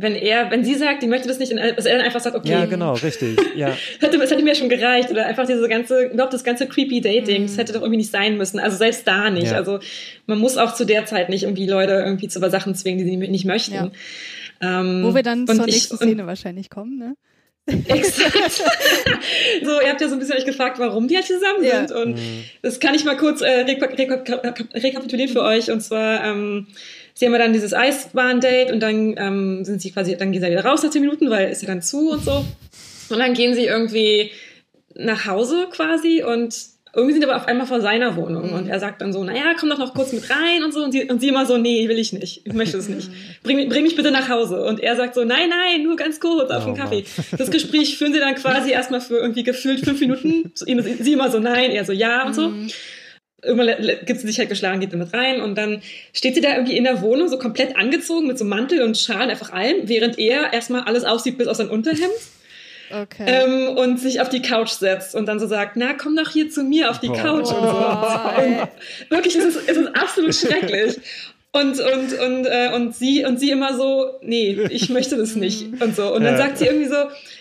wenn er, wenn sie sagt, die möchte das nicht, dass er dann einfach sagt, okay, Ja, genau, richtig. Ja. hätte, es hätte mir schon gereicht. Oder einfach diese ganze, überhaupt das ganze creepy Dating, Mhm. das hätte doch irgendwie nicht sein müssen. Also selbst da nicht. Ja. Also man muss auch zu der Zeit nicht irgendwie Leute irgendwie zu Sachen zwingen, die sie nicht möchten. Ja. Ähm, Wo wir dann und zur ich- nächsten und- Szene wahrscheinlich kommen, ne? Exakt. so, ihr habt ja so ein bisschen euch gefragt, warum die halt zusammen Ja. sind. Und Mhm. das kann ich mal kurz äh, reka reka rekapitulieren für euch. Und zwar, ähm, sie haben ja dann dieses Eisbahn-Date und dann ähm, sind sie quasi, dann gehen sie wieder raus nach zehn Minuten, weil ist ja dann zu und so. Und dann gehen sie irgendwie nach Hause quasi und irgendwie sind aber auf einmal vor seiner Wohnung und er sagt dann so, naja, komm doch noch kurz mit rein und so und sie, und sie immer so, nee, will ich nicht, ich möchte es nicht. Bring, mich- bring mich bitte nach Hause. Und er sagt so, nein, nein, nur ganz kurz auf Oh einen Kaffee. Das Gespräch führen sie dann quasi erstmal für irgendwie gefühlt fünf Minuten. Sie immer so, nein, er so, ja und so. Irgendwann le- gibt sie sich halt geschlagen, geht damit rein und dann steht sie da irgendwie in der Wohnung so komplett angezogen mit so Mantel und Schal und einfach allem, während er erstmal alles aussieht bis auf sein Unterhemd Okay. ähm, und sich auf die Couch setzt und dann so sagt, na, komm doch hier zu mir auf die Boah. Couch und so. Und wirklich, es ist, es ist absolut schrecklich. Und, und, und, äh, und sie, und sie immer so, nee, ich möchte das nicht und so. Und dann Ja. sagt sie irgendwie so,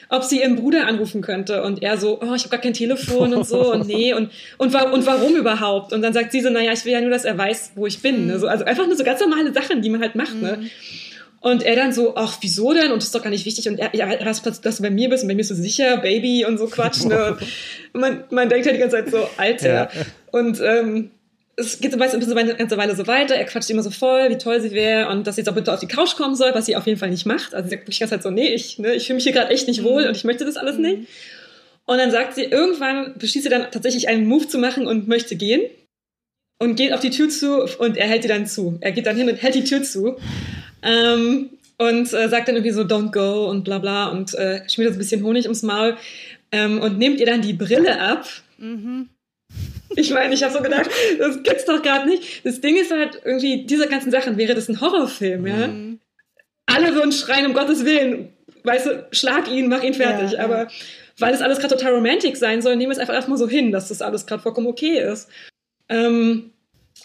ob sie ihren Bruder anrufen könnte und er so, oh, ich habe gar kein Telefon und so und nee und, und, wa und warum überhaupt? Und dann sagt sie so, naja, ich will ja nur, dass er weiß, wo ich bin. Ne? So, also einfach nur so ganz normale Sachen, die man halt macht. Ne? Und er dann so, ach, wieso denn? Und das ist doch gar nicht wichtig. Und er, ja, dass, dass du bei mir bist und bei mir bist du sicher, Baby und so Quatsch. Ne? Und man, man denkt halt die ganze Zeit so, Alter. Ja. Und ähm, es geht so meist ein bisschen eine ganze Weile so weiter. Er quatscht immer so voll, wie toll sie wäre und dass sie jetzt auch bitte auf die Couch kommen soll, was sie auf jeden Fall nicht macht. Also sie sagt wirklich die ganze Zeit so, nee, ich, ne, ich fühle mich hier gerade echt nicht wohl und ich möchte das alles nicht. Und dann sagt sie, irgendwann beschließt sie dann tatsächlich einen Move zu machen und möchte gehen und geht auf die Tür zu und er hält sie dann zu. Er geht dann hin und hält die Tür zu ähm, und äh, sagt dann irgendwie so, don't go und bla bla und äh, schmiert uns ein bisschen Honig ums Maul ähm, und nimmt ihr dann die Brille ab. Mhm. Ich meine, ich habe so gedacht, das gibt's doch gerade nicht. Das Ding ist halt irgendwie, diese ganzen Sachen, wäre das ein Horrorfilm, ja? Mhm. Alle würden schreien, um Gottes Willen, weißt du, schlag ihn, mach ihn fertig. Ja, ja. Aber weil das alles gerade total romantic sein soll, nehmen wir es einfach erstmal so hin, dass das alles gerade vollkommen okay ist. Ähm,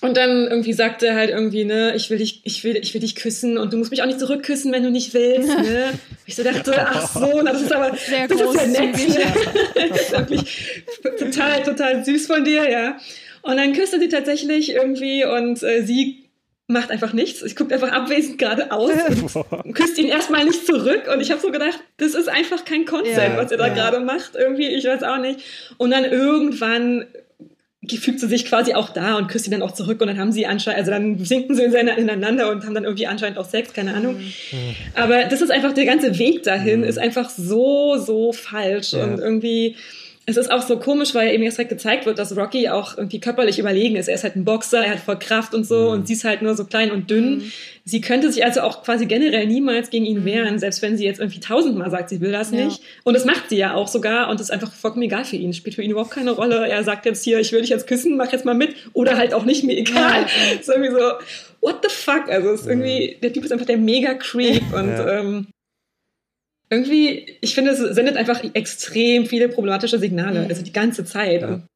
und dann irgendwie sagt er halt irgendwie, ne, ich will dich, ich will, ich will dich küssen und du musst mich auch nicht zurückküssen, wenn du nicht willst, ne? Ich so dachte, ach so, das ist aber, Sehr das ist ja nett. wirklich total, total süß von dir, ja. Und dann küsst er sie tatsächlich irgendwie und äh, sie macht einfach nichts. Ich guckt einfach abwesend geradeaus und küsst ihn erstmal nicht zurück. Und ich habe so gedacht, das ist einfach kein Consent, Ja, was ihr da ja. gerade macht. Irgendwie, ich weiß auch nicht. Und dann irgendwann fügt sie sich quasi auch da und küsst ihn dann auch zurück und dann haben sie anscheinend, also dann sinken sie ineinander und haben dann irgendwie anscheinend auch Sex, keine Ahnung. Aber das ist einfach, der ganze Weg dahin ist einfach so, so falsch Ja. und irgendwie, es ist auch so komisch, weil eben jetzt halt gezeigt wird, dass Rocky auch irgendwie körperlich überlegen ist. Er ist halt ein Boxer, er hat voll Kraft und so und sie ist halt nur so klein und dünn. Sie könnte sich also auch quasi generell niemals gegen ihn wehren, selbst wenn sie jetzt irgendwie tausendmal sagt, sie will das Ja. nicht. Und das macht sie ja auch sogar und das ist einfach vollkommen egal für ihn. Spielt für ihn überhaupt keine Rolle. Er sagt jetzt hier, ich will dich jetzt küssen, mach jetzt mal mit. Oder halt auch nicht, mir egal. Ja. ist irgendwie so, what the fuck? Also es ist irgendwie, der Typ ist einfach der mega Creep und Ja. ähm, irgendwie, ich finde, es sendet einfach extrem viele problematische Signale, Mhm. also die ganze Zeit. Ja. Und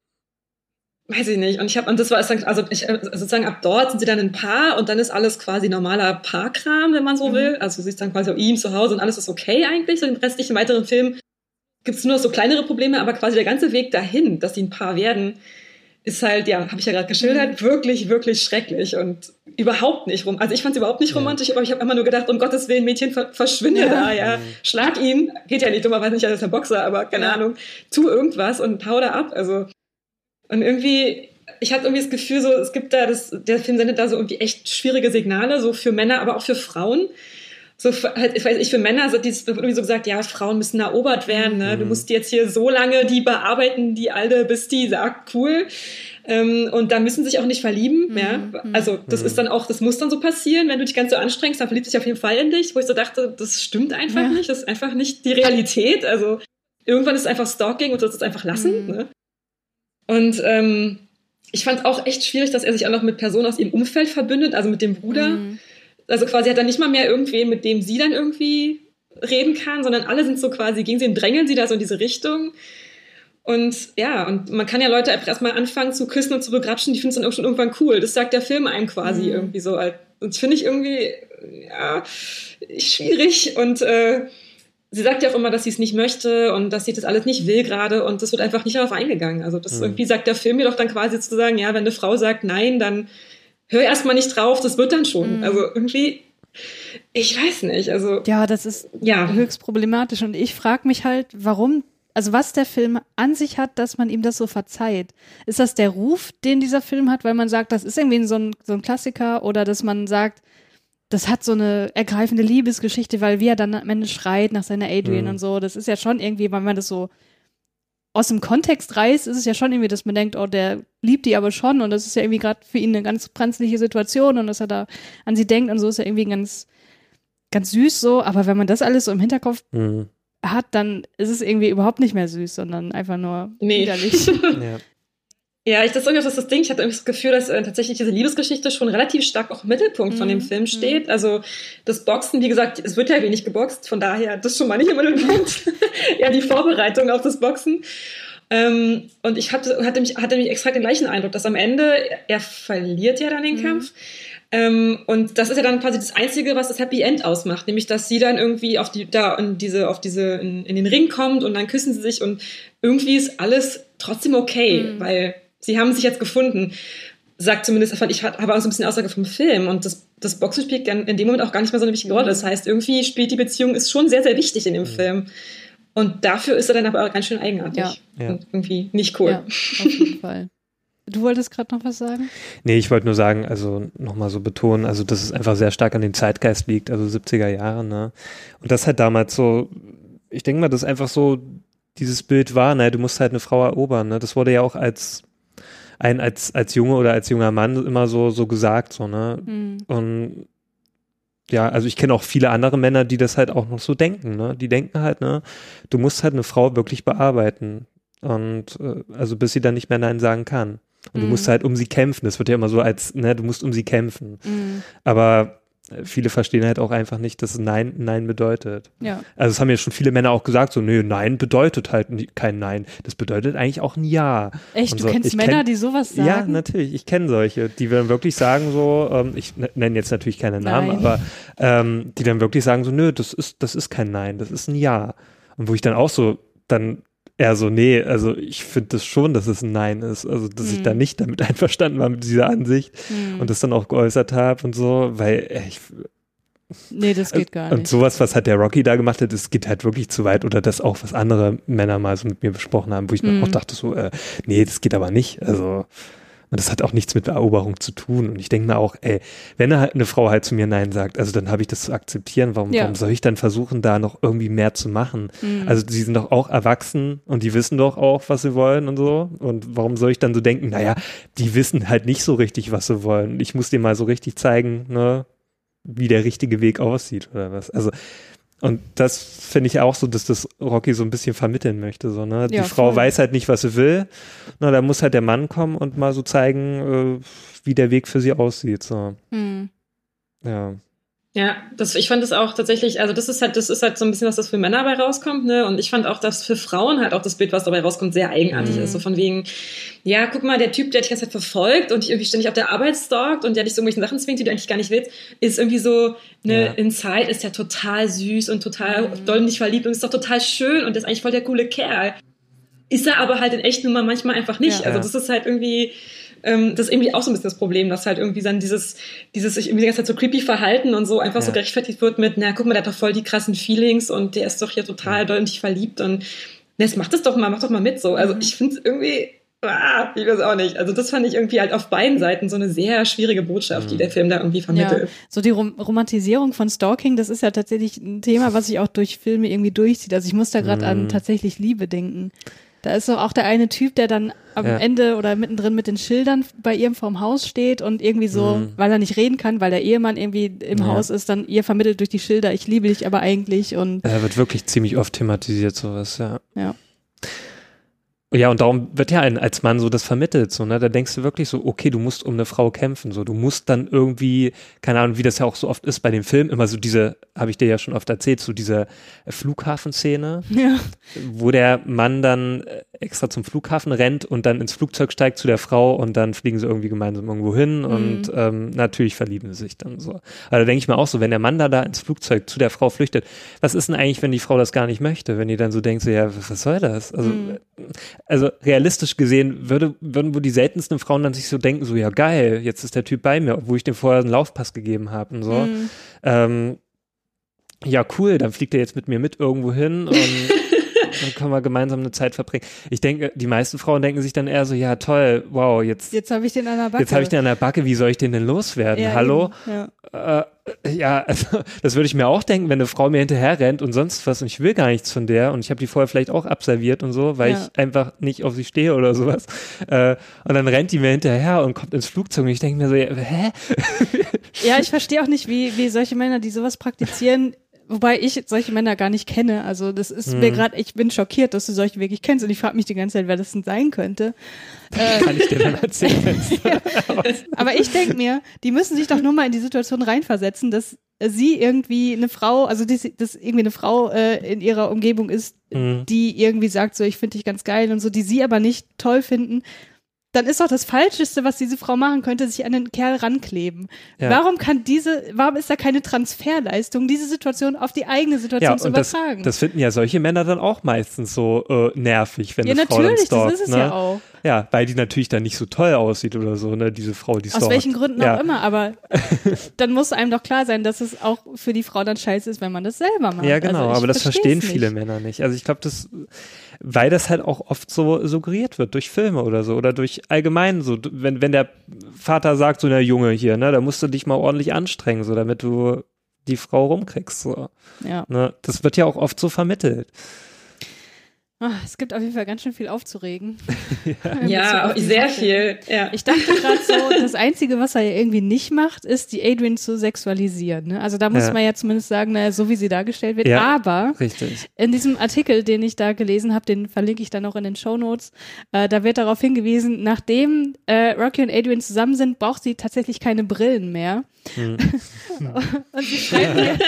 weiß ich nicht. Und ich habe, und das war also ich, äh, sozusagen ab dort sind sie dann ein Paar und dann ist alles quasi normaler Paarkram, wenn man so Mhm. will. Also sie ist dann quasi auf ihm zu Hause und alles ist okay eigentlich. So den restlichen weiteren Film gibt es nur noch so kleinere Probleme, aber quasi der ganze Weg dahin, dass sie ein Paar werden, ist halt, ja, habe ich ja gerade geschildert, mhm. wirklich, wirklich schrecklich und überhaupt nicht rum. Also ich fand es überhaupt nicht romantisch, aber ich habe immer nur gedacht, um Gottes Willen, Mädchen, ver verschwinde ja. da, ja. Mhm. Schlag ihn. Geht ja nicht, dummerweise nicht, als der Boxer, aber keine ja. Ahnung. Tu irgendwas und hau da ab. Also, und irgendwie, ich hatte irgendwie das Gefühl, so, es gibt da, das, der Film sendet da so irgendwie echt schwierige Signale, so für Männer, aber auch für Frauen so halt, ich weiß ich für Männer so dieses irgendwie so gesagt, ja, Frauen müssen erobert werden, ne? Du mhm. musst jetzt hier so lange die bearbeiten, die alte, bis die sagt, cool. Ähm, und da müssen sich auch nicht verlieben, mhm. ja. Also das mhm. ist dann auch, das muss dann so passieren, wenn du dich ganz so anstrengst, dann verliebt sich auf jeden Fall in dich, wo ich so dachte, das stimmt einfach ja. nicht, das ist einfach nicht die Realität. Also irgendwann ist es einfach Stalking und du sollst es einfach lassen. Mhm. Ne? Und ähm, ich fand auch echt schwierig, dass er sich auch noch mit Personen aus ihrem Umfeld verbündet, also mit dem Bruder. Mhm also quasi hat er nicht mal mehr irgendwen, mit dem sie dann irgendwie reden kann, sondern alle sind so quasi gegen sie und drängeln sie da so in diese Richtung. Und ja, und man kann ja Leute einfach erstmal anfangen zu küssen und zu begrapschen, die finden es dann auch schon irgendwann cool. Das sagt der Film einem quasi mhm. irgendwie so. Und das finde ich irgendwie, ja, schwierig. Und äh, sie sagt ja auch immer, dass sie es nicht möchte und dass sie das alles nicht will gerade und das wird einfach nicht darauf eingegangen. Also das mhm. irgendwie sagt der Film mir doch dann quasi zu sagen, ja, wenn eine Frau sagt nein, dann hör erstmal nicht drauf, das wird dann schon. Mhm. Also irgendwie, ich weiß nicht. Also ja, das ist ja. höchst problematisch und ich frage mich halt, warum also was der Film an sich hat, dass man ihm das so verzeiht. Ist das der Ruf, den dieser Film hat, weil man sagt, das ist irgendwie so ein, so ein Klassiker oder dass man sagt, das hat so eine ergreifende Liebesgeschichte, weil wie er dann am Ende schreit nach seiner Adrian mhm. und so, das ist ja schon irgendwie, weil man das so aus dem Kontext reißt, ist es ja schon irgendwie, dass man denkt, oh, der liebt die aber schon und das ist ja irgendwie gerade für ihn eine ganz brenzliche Situation und dass er da an sie denkt und so ist ja irgendwie ganz, ganz süß so, aber wenn man das alles so im Hinterkopf mhm. hat, dann ist es irgendwie überhaupt nicht mehr süß, sondern einfach nur nee. widerlich. ja. Ja, ich, das ist irgendwie das, das Ding. Ich hatte irgendwie das Gefühl, dass äh, tatsächlich diese Liebesgeschichte schon relativ stark auch im Mittelpunkt mhm. von dem mhm. Film steht. Mhm. Also das Boxen, wie gesagt, es wird ja wenig geboxt, von daher das schon mal nicht im Mittelpunkt. ja, die Vorbereitung auf das Boxen. Ähm, und ich hatte, hatte, mich, hatte mich extra den gleichen Eindruck, dass am Ende, er verliert ja dann den mhm. Kampf. Ähm, und das ist ja dann quasi das Einzige, was das Happy End ausmacht, nämlich dass sie dann irgendwie auf die, da in diese, auf diese, in, in den Ring kommt und dann küssen sie sich und irgendwie ist alles trotzdem okay, mhm. weil sie haben sich jetzt gefunden. Sagt zumindest, fand ich, aber auch so ein bisschen Aussage vom Film. Und das, das Boxen spielt in dem Moment auch gar nicht mehr so eine wichtige Rolle. Das heißt, irgendwie spielt die Beziehung, ist schon sehr, sehr wichtig in dem mhm. Film. Und dafür ist er dann aber auch ganz schön eigenartig. Ja. Und irgendwie nicht cool. Ja, auf jeden Fall. Du wolltest gerade noch was sagen? Nee, ich wollte nur sagen, also nochmal so betonen, also dass es einfach sehr stark an den Zeitgeist liegt, also 70er Jahre, ne? Und das halt damals so, ich denke mal, dass einfach so dieses Bild war, ne, du musst halt eine Frau erobern, ne? Das wurde ja auch als ein als, als Junge oder als junger Mann immer so, so gesagt, so, ne? Mhm. Und ja, also ich kenne auch viele andere Männer, die das halt auch noch so denken, ne? Die denken halt, ne, du musst halt eine Frau wirklich bearbeiten. Und äh, also bis sie dann nicht mehr Nein sagen kann. Und mhm. du musst mhm. halt um sie kämpfen. Das wird ja immer so als, ne, du musst um sie kämpfen. Mhm. Aber viele verstehen halt auch einfach nicht, dass Nein Nein bedeutet. Ja. Also es haben ja schon viele Männer auch gesagt, so, nö, Nein bedeutet halt kein Nein. Das bedeutet eigentlich auch ein Ja. Echt, und du so, kennst Männer, kenn, die sowas sagen? Ja, natürlich. Ich kenne solche, die dann wirklich sagen so, ähm, ich nenne jetzt natürlich keine Namen, Nein. aber ähm, die dann wirklich sagen so, nö, das ist, das ist kein Nein, das ist ein Ja. Und wo ich dann auch so dann er so, nee, also ich finde das schon, dass es ein Nein ist. Also, dass mhm. ich da nicht damit einverstanden war mit dieser Ansicht mhm. und das dann auch geäußert habe und so, weil äh, ich. Nee, das geht gar nicht. Und sowas, was hat der Rocky da gemacht hat, das geht halt wirklich zu weit. Oder das auch, was andere Männer mal so mit mir besprochen haben, wo ich mhm. auch dachte so, äh, nee, das geht aber nicht. Also, und das hat auch nichts mit Eroberung zu tun. Und ich denke mir auch, ey, wenn eine Frau halt zu mir Nein sagt, also dann habe ich das zu akzeptieren. Warum, ja. warum soll ich dann versuchen, da noch irgendwie mehr zu machen? Mhm. Also sie sind doch auch erwachsen und die wissen doch auch, was sie wollen und so. Und warum soll ich dann so denken, naja, die wissen halt nicht so richtig, was sie wollen. Ich muss dir mal so richtig zeigen, ne, wie der richtige Weg aussieht oder was. Also und das finde ich auch so, dass das Rocky so ein bisschen vermitteln möchte. So, ne? Die ja, Frau weiß halt nicht, was sie will. Na, da muss halt der Mann kommen und mal so zeigen, äh, wie der Weg für sie aussieht. So. Mhm. Ja. Ja, das, ich fand das auch tatsächlich, also das ist halt, das ist halt so ein bisschen, was das für Männer dabei rauskommt, ne? Und ich fand auch, dass für Frauen halt auch das Bild, was dabei rauskommt, sehr eigenartig mhm. ist. So von wegen, ja, guck mal, der Typ, der dich die ganze Zeit verfolgt und dich irgendwie ständig auf der Arbeit stalkt und der dich so irgendwelchen Sachen zwingt, die du eigentlich gar nicht willst, ist irgendwie so, ne, ja. inside ist ja total süß und total mhm. doll nicht verliebt und ist doch total schön und ist eigentlich voll der coole Kerl. Ist er aber halt in echt nun mal manchmal einfach nicht. Ja. Also das ist halt irgendwie, ähm, das ist irgendwie auch so ein bisschen das Problem, dass halt irgendwie dann dieses, dieses sich irgendwie die ganze Zeit so creepy verhalten und so einfach ja. so gerechtfertigt wird mit, na guck mal, der hat doch voll die krassen Feelings und der ist doch hier total doll in dich verliebt und na, jetzt mach das doch mal, mach doch mal mit so. Also mhm. ich finde es irgendwie, ah, ich weiß auch nicht. Also das fand ich irgendwie halt auf beiden Seiten so eine sehr schwierige Botschaft, mhm. die der Film da irgendwie vermittelt. Ja, so die Rom Romantisierung von Stalking, das ist ja tatsächlich ein Thema, was sich auch durch Filme irgendwie durchzieht. Also ich muss da gerade mhm. an tatsächlich Liebe denken. Da ist doch auch der eine Typ, der dann am ja. Ende oder mittendrin mit den Schildern bei ihrem vorm Haus steht und irgendwie so, mhm. weil er nicht reden kann, weil der Ehemann irgendwie im ja. Haus ist, dann ihr vermittelt durch die Schilder, ich liebe dich aber eigentlich und. Er wird wirklich ziemlich oft thematisiert, sowas, ja. Ja. Ja, und darum wird ja ein, als Mann so das vermittelt, so, ne? Da denkst du wirklich so, okay, du musst um eine Frau kämpfen, so, du musst dann irgendwie, keine Ahnung, wie das ja auch so oft ist bei dem Film, immer so diese, habe ich dir ja schon oft erzählt, so diese Flughafenszene, ja. wo der Mann dann äh, extra zum Flughafen rennt und dann ins Flugzeug steigt zu der Frau und dann fliegen sie irgendwie gemeinsam irgendwo hin mhm. und ähm, natürlich verlieben sie sich dann so. Aber da denke ich mir auch so, wenn der Mann da, da ins Flugzeug zu der Frau flüchtet, was ist denn eigentlich, wenn die Frau das gar nicht möchte, wenn die dann so denkt, so, ja, was soll das? Also, mhm also realistisch gesehen würde, würden wohl die seltensten Frauen dann sich so denken, so ja geil, jetzt ist der Typ bei mir, obwohl ich dem vorher einen Laufpass gegeben habe und so. Mhm. Ähm, ja, cool, dann fliegt er jetzt mit mir mit irgendwo hin und dann können wir gemeinsam eine Zeit verbringen. Ich denke, die meisten Frauen denken sich dann eher so, ja toll, wow, jetzt jetzt habe ich den an der Backe. Jetzt habe ich den an der Backe, wie soll ich den denn loswerden? Ja, Hallo? Ja. Äh, ja, also das würde ich mir auch denken, wenn eine Frau mir hinterher rennt und sonst was und ich will gar nichts von der und ich habe die vorher vielleicht auch absolviert und so, weil ja. ich einfach nicht auf sie stehe oder sowas. Äh, und dann rennt die mir hinterher und kommt ins Flugzeug und ich denke mir so, hä? Ja, ich verstehe auch nicht, wie, wie solche Männer, die sowas praktizieren, Wobei ich solche Männer gar nicht kenne. Also das ist hm. mir gerade, ich bin schockiert, dass du solche wirklich kennst und ich frage mich die ganze Zeit, wer das denn sein könnte. Äh, Kann ich dir dann erzählen. Aber ich denke mir, die müssen sich doch nur mal in die Situation reinversetzen, dass sie irgendwie eine Frau, also dass irgendwie eine Frau äh, in ihrer Umgebung ist, mhm. die irgendwie sagt, so ich finde dich ganz geil und so, die sie aber nicht toll finden dann ist doch das Falscheste, was diese Frau machen könnte, sich an den Kerl rankleben. Ja. Warum kann diese, warum ist da keine Transferleistung, diese Situation auf die eigene Situation ja, zu übertragen? Das, das, finden ja solche Männer dann auch meistens so äh, nervig, wenn ja, eine Frau dann stalkt. Das ist es ne? ja auch. Ja, weil die natürlich dann nicht so toll aussieht oder so, ne, diese Frau, die stalkt. Aus welchen Gründen ja. auch immer, aber dann muss einem doch klar sein, dass es auch für die Frau dann scheiße ist, wenn man das selber macht. Ja, genau, also aber das verstehen viele Männer nicht. Also ich glaube, das weil das halt auch oft so suggeriert wird durch Filme oder so oder durch allgemein so, wenn, wenn der Vater sagt, so, na Junge hier, ne, da musst du dich mal ordentlich anstrengen, so, damit du die Frau rumkriegst, so. Ja. Ne, das wird ja auch oft so vermittelt. Oh, es gibt auf jeden Fall ganz schön viel aufzuregen. ja, ja sehr viel. Ja. Ich dachte gerade so, das Einzige, was er ja irgendwie nicht macht, ist, die Adrian zu sexualisieren. Ne? Also da muss ja. man ja zumindest sagen, naja, so wie sie dargestellt wird. Ja, Aber richtig. in diesem Artikel, den ich da gelesen habe, den verlinke ich dann auch in den Show Notes, äh, da wird darauf hingewiesen, nachdem äh, Rocky und Adrian zusammen sind, braucht sie tatsächlich keine Brillen mehr. Hm. und sie schreibt mir,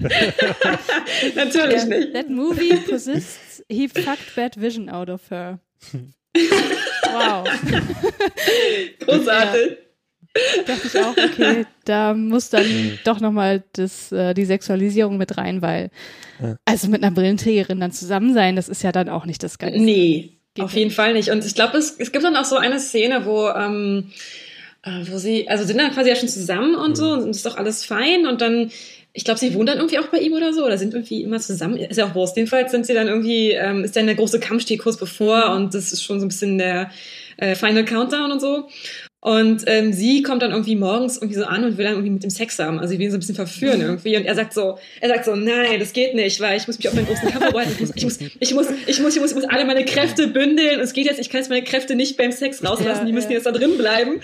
Natürlich nicht. That movie persists. He fucked bad vision out of her. wow. Großartig. Ja. Dachte ich auch, okay, da muss dann mhm. doch nochmal äh, die Sexualisierung mit rein, weil ja. also mit einer Brillenträgerin dann zusammen sein, das ist ja dann auch nicht das Ganze. Nee, Geht auf jeden Fall nicht. Und ich glaube, es, es gibt dann auch so eine Szene, wo ähm, äh, wo sie, also sind dann quasi ja schon zusammen und so mhm. und ist doch alles fein und dann ich glaube, sie wohnt dann irgendwie auch bei ihm oder so oder sind irgendwie immer zusammen. Ist ja auch Wurst. Jedenfalls sind sie dann irgendwie, ähm, ist dann der große Kampfstil kurz bevor und das ist schon so ein bisschen der äh, Final Countdown und so. Und ähm, sie kommt dann irgendwie morgens irgendwie so an und will dann irgendwie mit dem Sex haben. Also sie will ihn so ein bisschen verführen irgendwie. Und er sagt so, er sagt so, nein, das geht nicht, weil ich muss mich auf meinen großen Kampf vorbereiten. Ich muss, ich muss, ich muss, ich muss, ich muss, ich muss alle meine Kräfte bündeln. Und es geht jetzt, ich kann jetzt meine Kräfte nicht beim Sex rauslassen. Die müssen jetzt da drin bleiben.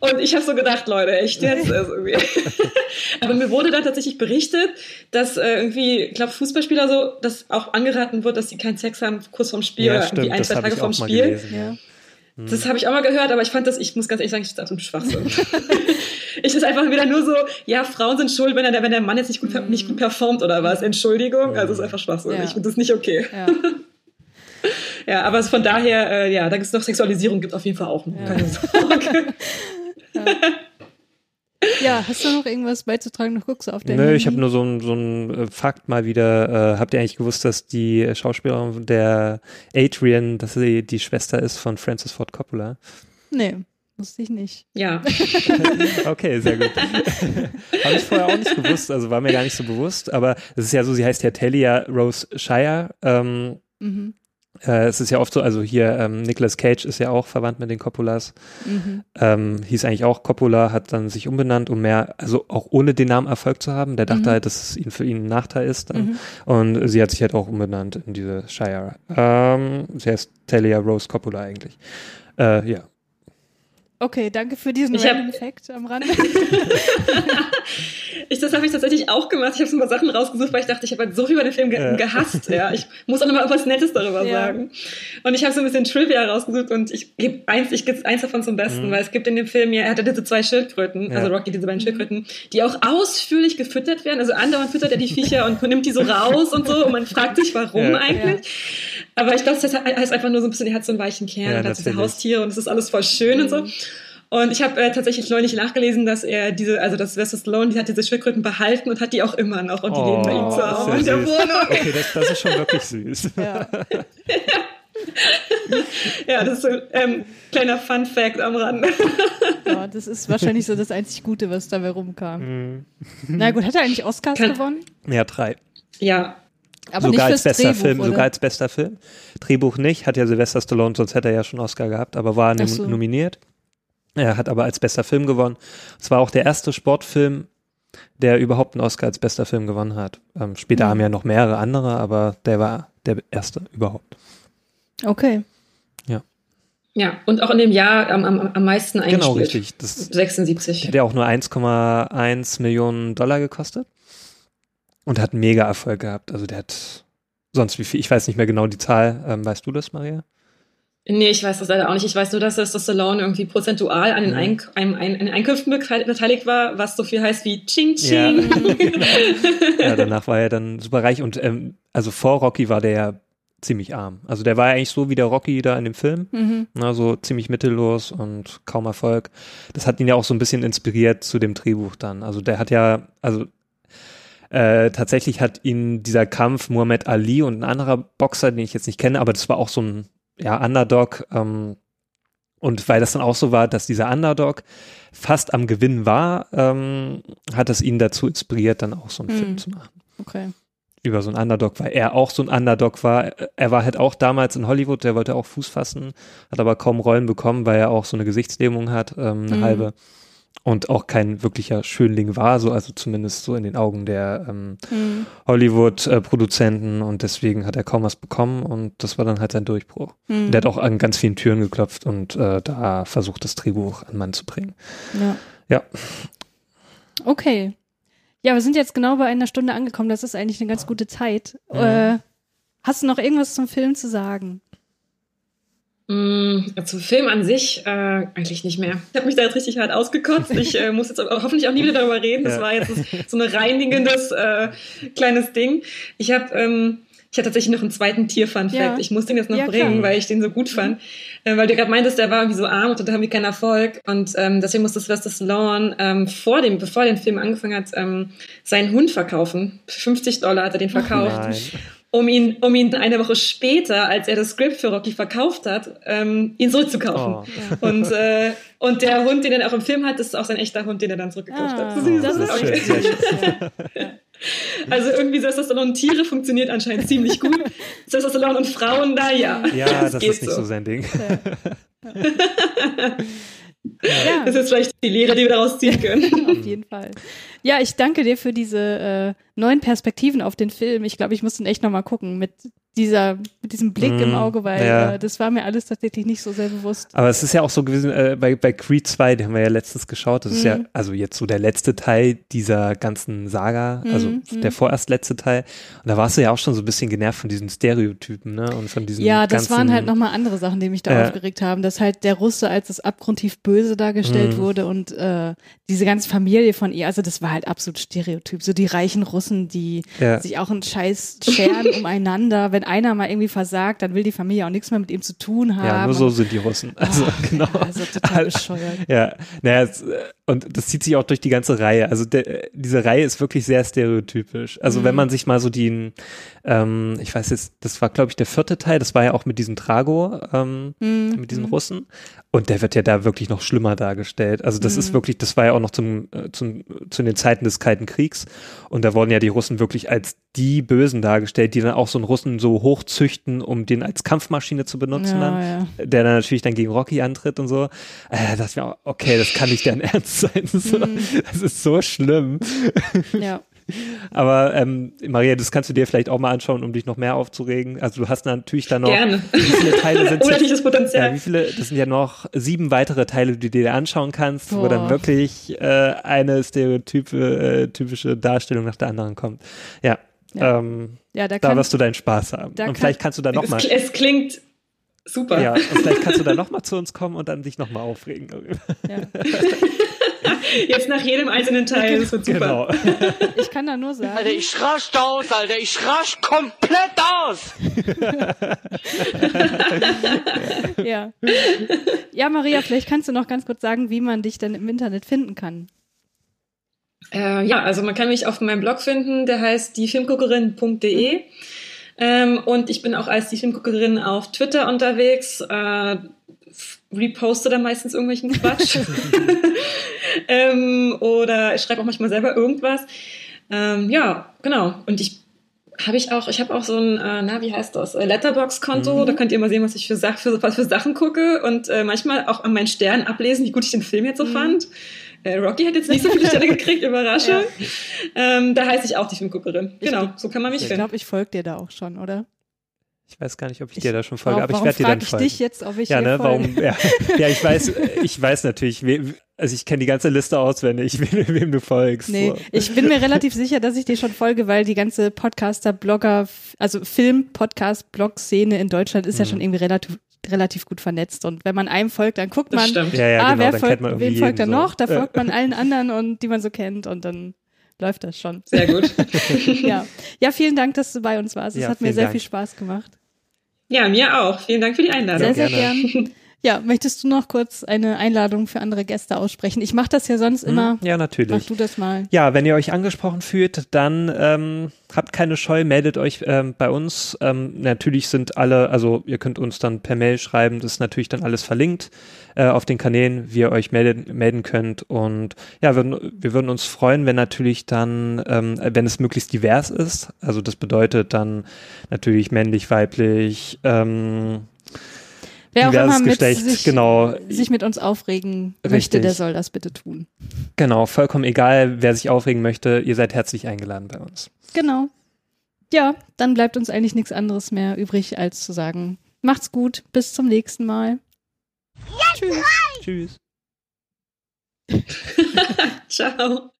Und ich habe so gedacht, Leute, echt jetzt? Also irgendwie. Aber mir wurde dann tatsächlich berichtet, dass äh, irgendwie, ich glaube, Fußballspieler so, dass auch angeraten wird, dass sie keinen Sex haben kurz vorm Spiel ja, oder stimmt, irgendwie ein, zwei Tage vorm Spiel. Ja. Das habe ich auch mal gehört, aber ich fand das, ich muss ganz ehrlich sagen, ich dachte, Schwachsinn. ich ist einfach wieder nur so, ja, Frauen sind schuld, wenn der, wenn der Mann jetzt nicht gut, mm. nicht gut performt oder was. Entschuldigung, also ist einfach Schwachsinn. Ja. Ich finde das nicht okay. Ja. ja, aber von daher, äh, ja, da gibt es noch Sexualisierung, gibt auf jeden Fall auch. Keine Sorge. Ja, hast du noch irgendwas beizutragen? Noch guckst du auf den Nö, Handy? ich habe nur so ein, so ein äh, Fakt mal wieder. Äh, habt ihr eigentlich gewusst, dass die Schauspielerin der Adrian, dass sie die Schwester ist von Francis Ford Coppola? Nee. Wusste ich nicht. Ja. okay, sehr gut. Habe ich vorher auch nicht gewusst, also war mir gar nicht so bewusst, aber es ist ja so, sie heißt ja Talia Rose Shire. Ähm, mhm. Äh, es ist ja oft so, also hier ähm, Nicolas Cage ist ja auch verwandt mit den Coppolas. Mhm. Ähm, hieß eigentlich auch Coppola, hat dann sich umbenannt, um mehr, also auch ohne den Namen Erfolg zu haben. Der dachte mhm. halt, dass es ihn für ihn ein Nachteil ist. Mhm. Und sie hat sich halt auch umbenannt in diese Shire. Ähm, sie heißt Talia Rose Coppola eigentlich. Äh, ja. Okay, danke für diesen ich random Fact am Rande. ich, das habe ich tatsächlich auch gemacht. Ich habe so ein paar Sachen rausgesucht, weil ich dachte, ich habe halt so viel über den Film ge ja. gehasst. Ja. Ich muss auch nochmal etwas Nettes darüber ja. sagen. Und ich habe so ein bisschen Trivia rausgesucht und ich gebe eins, ich gebe eins davon zum Besten, mhm. weil es gibt in dem Film ja, er hat ja diese zwei Schildkröten, ja. also Rocky diese beiden Schildkröten, die auch ausführlich gefüttert werden. Also andauernd füttert er die Viecher und nimmt die so raus und so und man fragt sich, warum eigentlich. Aber ich glaube, das heißt einfach nur so ein bisschen, er hat so einen weichen Kern ja, und hat diese Haustiere und es ist alles voll schön mhm. und so. Und ich habe äh, tatsächlich neulich nachgelesen, dass er diese, also das Sylvester Stallone, die hat diese Schildkröten behalten und hat die auch immer noch und die oh, leben bei ihm zu Hause in der Wohnung. Okay, das, das ist schon wirklich süß. Ja. ja, das ist so ein ähm, kleiner Fun Fact am Rande. Ja, das ist wahrscheinlich so das einzig Gute, was dabei rumkam. Mhm. Na gut, hat er eigentlich Oscars Kann, gewonnen? Ja, drei. Ja, aber sogar als bester Drehbuch, Film, oder? sogar als bester Film. Drehbuch nicht, hat ja Sylvester Stallone, sonst hätte er ja schon Oscar gehabt, aber war so. nominiert. Er hat aber als bester Film gewonnen. Es war auch der erste Sportfilm, der überhaupt einen Oscar als bester Film gewonnen hat. Ähm, später mhm. haben ja noch mehrere andere, aber der war der erste überhaupt. Okay. Ja. Ja, und auch in dem Jahr am, am, am meisten eingespielt. Genau, richtig. Das 76. Der hat ja auch nur 1,1 Millionen Dollar gekostet und hat mega Erfolg gehabt. Also der hat sonst wie viel, ich weiß nicht mehr genau die Zahl. Ähm, weißt du das, Maria? Nee, ich weiß das leider auch nicht. Ich weiß nur, dass das Stallone irgendwie prozentual an den, ja. Eink ein, ein, an den Einkünften beteiligt war, was so viel heißt wie Ching Ching. Ja, ja danach war er dann super reich und ähm, also vor Rocky war der ja ziemlich arm. Also der war ja eigentlich so wie der Rocky da in dem Film, mhm. also ziemlich mittellos und kaum Erfolg. Das hat ihn ja auch so ein bisschen inspiriert zu dem Drehbuch dann. Also der hat ja, also äh, tatsächlich hat ihn dieser Kampf Muhammad Ali und ein anderer Boxer, den ich jetzt nicht kenne, aber das war auch so ein ja, Underdog. Ähm, und weil das dann auch so war, dass dieser Underdog fast am Gewinn war, ähm, hat es ihn dazu inspiriert, dann auch so einen hm. Film zu machen. Okay. Über so einen Underdog, weil er auch so ein Underdog war. Er war halt auch damals in Hollywood, der wollte auch Fuß fassen, hat aber kaum Rollen bekommen, weil er auch so eine Gesichtslähmung hat, ähm, eine mhm. halbe und auch kein wirklicher Schönling war, so also zumindest so in den Augen der ähm, mhm. Hollywood-Produzenten und deswegen hat er kaum was bekommen und das war dann halt sein Durchbruch. Mhm. Der hat auch an ganz vielen Türen geklopft und äh, da versucht das Drehbuch an Mann zu bringen. Ja. Ja. Okay. Ja, wir sind jetzt genau bei einer Stunde angekommen. Das ist eigentlich eine ganz gute Zeit. Mhm. Äh, hast du noch irgendwas zum Film zu sagen? Mm, zum Film an sich äh, eigentlich nicht mehr. Ich habe mich da jetzt richtig hart ausgekotzt. Ich äh, muss jetzt hoffentlich auch nie wieder darüber reden. Das war jetzt so ein reinigendes äh, kleines Ding. Ich habe ähm, ich hatte tatsächlich noch einen zweiten Tier-Fun-Fact. Ja. Ich muss den jetzt noch ja, bringen, klar. weil ich den so gut fand. Mhm. Äh, weil du gerade meintest, der war irgendwie so arm und da haben wir keinen Erfolg. Und ähm, deswegen musste Sylvester Stallone ähm, vor dem, bevor der Film angefangen hat, ähm, seinen Hund verkaufen. Für 50 Dollar hat er den verkauft. Oh um ihn, um ihn eine Woche später, als er das Skript für Rocky verkauft hat, ähm, ihn zurückzukaufen. Oh. Und, äh, und der Hund, den er auch im Film hat, ist auch sein echter Hund, den er dann zurückgekauft ah, hat. Das, das ist, schön, sehr schön. Also irgendwie Testosteron und Tiere funktioniert anscheinend ziemlich gut. Testosteron und Frauen, da ja. Ja, das, das ist nicht so. so sein Ding. Ja. Ja. Das ist vielleicht die Lehre, die wir daraus ziehen können. auf jeden Fall. Ja, ich danke dir für diese äh, neuen Perspektiven auf den Film. Ich glaube, ich muss den echt nochmal gucken mit dieser, mit diesem Blick Mhm, im Auge, weil ja. äh, das war mir alles tatsächlich nicht so sehr bewusst. Aber es ist ja auch so gewesen, äh, bei, bei Creed 2, den haben wir ja letztens geschaut, das ist ja Mhm. also jetzt so der letzte Teil dieser ganzen Saga, also Mhm, mhm. der vorerst letzte Teil. Und da warst du ja auch schon so ein bisschen genervt von diesen Stereotypen, ne? Und von diesen Ja, das ganzen, waren halt nochmal andere Sachen, die mich da Ja. aufgeregt haben, dass halt der Russe als das abgrundtief Böse dargestellt Mhm. wurde und äh, diese ganze Familie von ihr, also das war halt absolut Stereotyp. So die reichen Russen, die Ja. sich auch einen Scheiß scheren umeinander. Wenn einer mal irgendwie versagt, dann will die Familie auch nichts mehr mit ihm zu tun haben. Ja, nur so sind die Russen. Also, genau. Also total bescheuert. Ja, naja, äh, und das zieht sich auch durch die ganze Reihe. Also der, diese Reihe ist wirklich sehr stereotypisch. Also Mhm. wenn man sich mal so den, ähm, ich weiß jetzt, das war glaube ich der vierte Teil, das war ja auch mit diesem Trago, ähm, Mhm. mit diesen Russen. Und der wird ja da wirklich noch schlimmer dargestellt. Also das ist Mhm. wirklich, das war ja auch noch zum, äh, zum, zu den Zeiten des Kalten Kriegs. Und da wurden ja die Russen wirklich als die Bösen dargestellt, die dann auch so einen Russen so hochzüchten, um den als Kampfmaschine zu benutzen dann Ja, ja. der dann natürlich dann gegen Rocky antritt und so. Äh, das wäre okay, das kann nicht dein Ernst sein. So, Mhm. Das ist so schlimm. ja. Aber ähm, Maria, das kannst du dir vielleicht auch mal anschauen, um dich noch mehr aufzuregen. Also du hast natürlich dann noch Gerne. wie viele Teile sind Unendliches Potenzial. ja, wie viele? Das sind ja noch sieben weitere Teile, die du dir anschauen kannst, wo Boah. dann wirklich äh, eine stereotype, äh, typische Darstellung nach der anderen kommt. Ja, Ja. Ähm, ja da da wirst du deinen Spaß haben. da Und kann- vielleicht kannst du dann Es, nochmal. kl- es klingt super. Ja, und vielleicht kannst du dann nochmal zu uns kommen und dann dich nochmal aufregen. ja. Jetzt nach jedem einzelnen Teil, das wird super. Genau. Ich kann da nur sagen, Alter, ich rasch aus, Alter. Ich rasch komplett aus. ja. Ja, Maria, vielleicht kannst du noch ganz kurz sagen, wie man dich denn im Internet finden kann. Äh, ja, also man kann mich auf meinem Blog finden, der heißt diefilmguckerin.de. Ähm, und ich bin auch als die Filmguckerin auf Twitter unterwegs, äh, reposte da meistens irgendwelchen Quatsch. ähm, oder ich schreibe auch manchmal selber irgendwas. Ähm, ja, genau. Und ich habe ich auch, ich habe auch so ein, äh, na, wie heißt das, äh, Letterbox-Konto. Da könnt ihr mal sehen, was ich für, Sach für, was für Sachen gucke und äh, manchmal auch an meinen Sternen ablesen, wie gut ich den Film jetzt so fand. Äh, Rocky hat jetzt nicht so viele Sterne gekriegt, Überraschung. Ähm, da heiße ich auch die Filmguckerin. Genau, so kann man mich Ich finden. glaube, ich folge dir da auch schon, oder? Ich weiß gar nicht, ob ich, Ich- dir da schon folge, warum aber ich werde dir frag dann ich folgen. dich jetzt, ob ich ja, dir ne, folge? warum? Ja, ja, ich weiß, ich weiß natürlich, we, also ich kenne die ganze Liste auswendig, wem, wem du folgst. Nee, so. ich bin mir relativ sicher, dass ich dir schon folge, weil die ganze Podcaster, Blogger, also Film, Podcast, Blog-Szene in Deutschland ist ja Mhm. schon irgendwie relativ, relativ gut vernetzt. Und wenn man einem folgt, dann guckt man. Ja, ja, ah, genau, wer dann folgt, man wem folgt jeden so. noch? Da folgt man allen anderen und die man so kennt und dann läuft das schon. Sehr gut. ja. ja, vielen Dank, dass du bei uns warst. Es Ja, hat mir sehr Dank. viel Spaß gemacht. Ja, mir auch. Vielen Dank für die Einladung. Sehr, sehr gerne. gern. Ja, möchtest du noch kurz eine Einladung für andere Gäste aussprechen? Ich mache das ja sonst immer. Hm? Ja, Mach natürlich. du das mal. Ja, wenn ihr euch angesprochen fühlt, dann ähm, habt keine Scheu, meldet euch ähm, bei uns. Ähm, natürlich sind alle, also ihr könnt uns dann per Mail schreiben, das ist natürlich dann alles verlinkt äh, auf den Kanälen, wie ihr euch melden, melden könnt. Und ja, würden, wir würden uns freuen, wenn natürlich dann, ähm, wenn es möglichst divers ist. Also das bedeutet dann natürlich männlich, weiblich, ähm, Wer auch immer mit Geschlecht, sich, genau. sich mit uns aufregen Richtig. möchte, der soll das bitte tun. Genau, vollkommen egal, wer sich aufregen möchte, ihr seid herzlich eingeladen bei uns. Genau. Ja, dann bleibt uns eigentlich nichts anderes mehr übrig, als zu sagen, macht's gut, bis zum nächsten Mal. Tschüss. Tschüss. Ciao.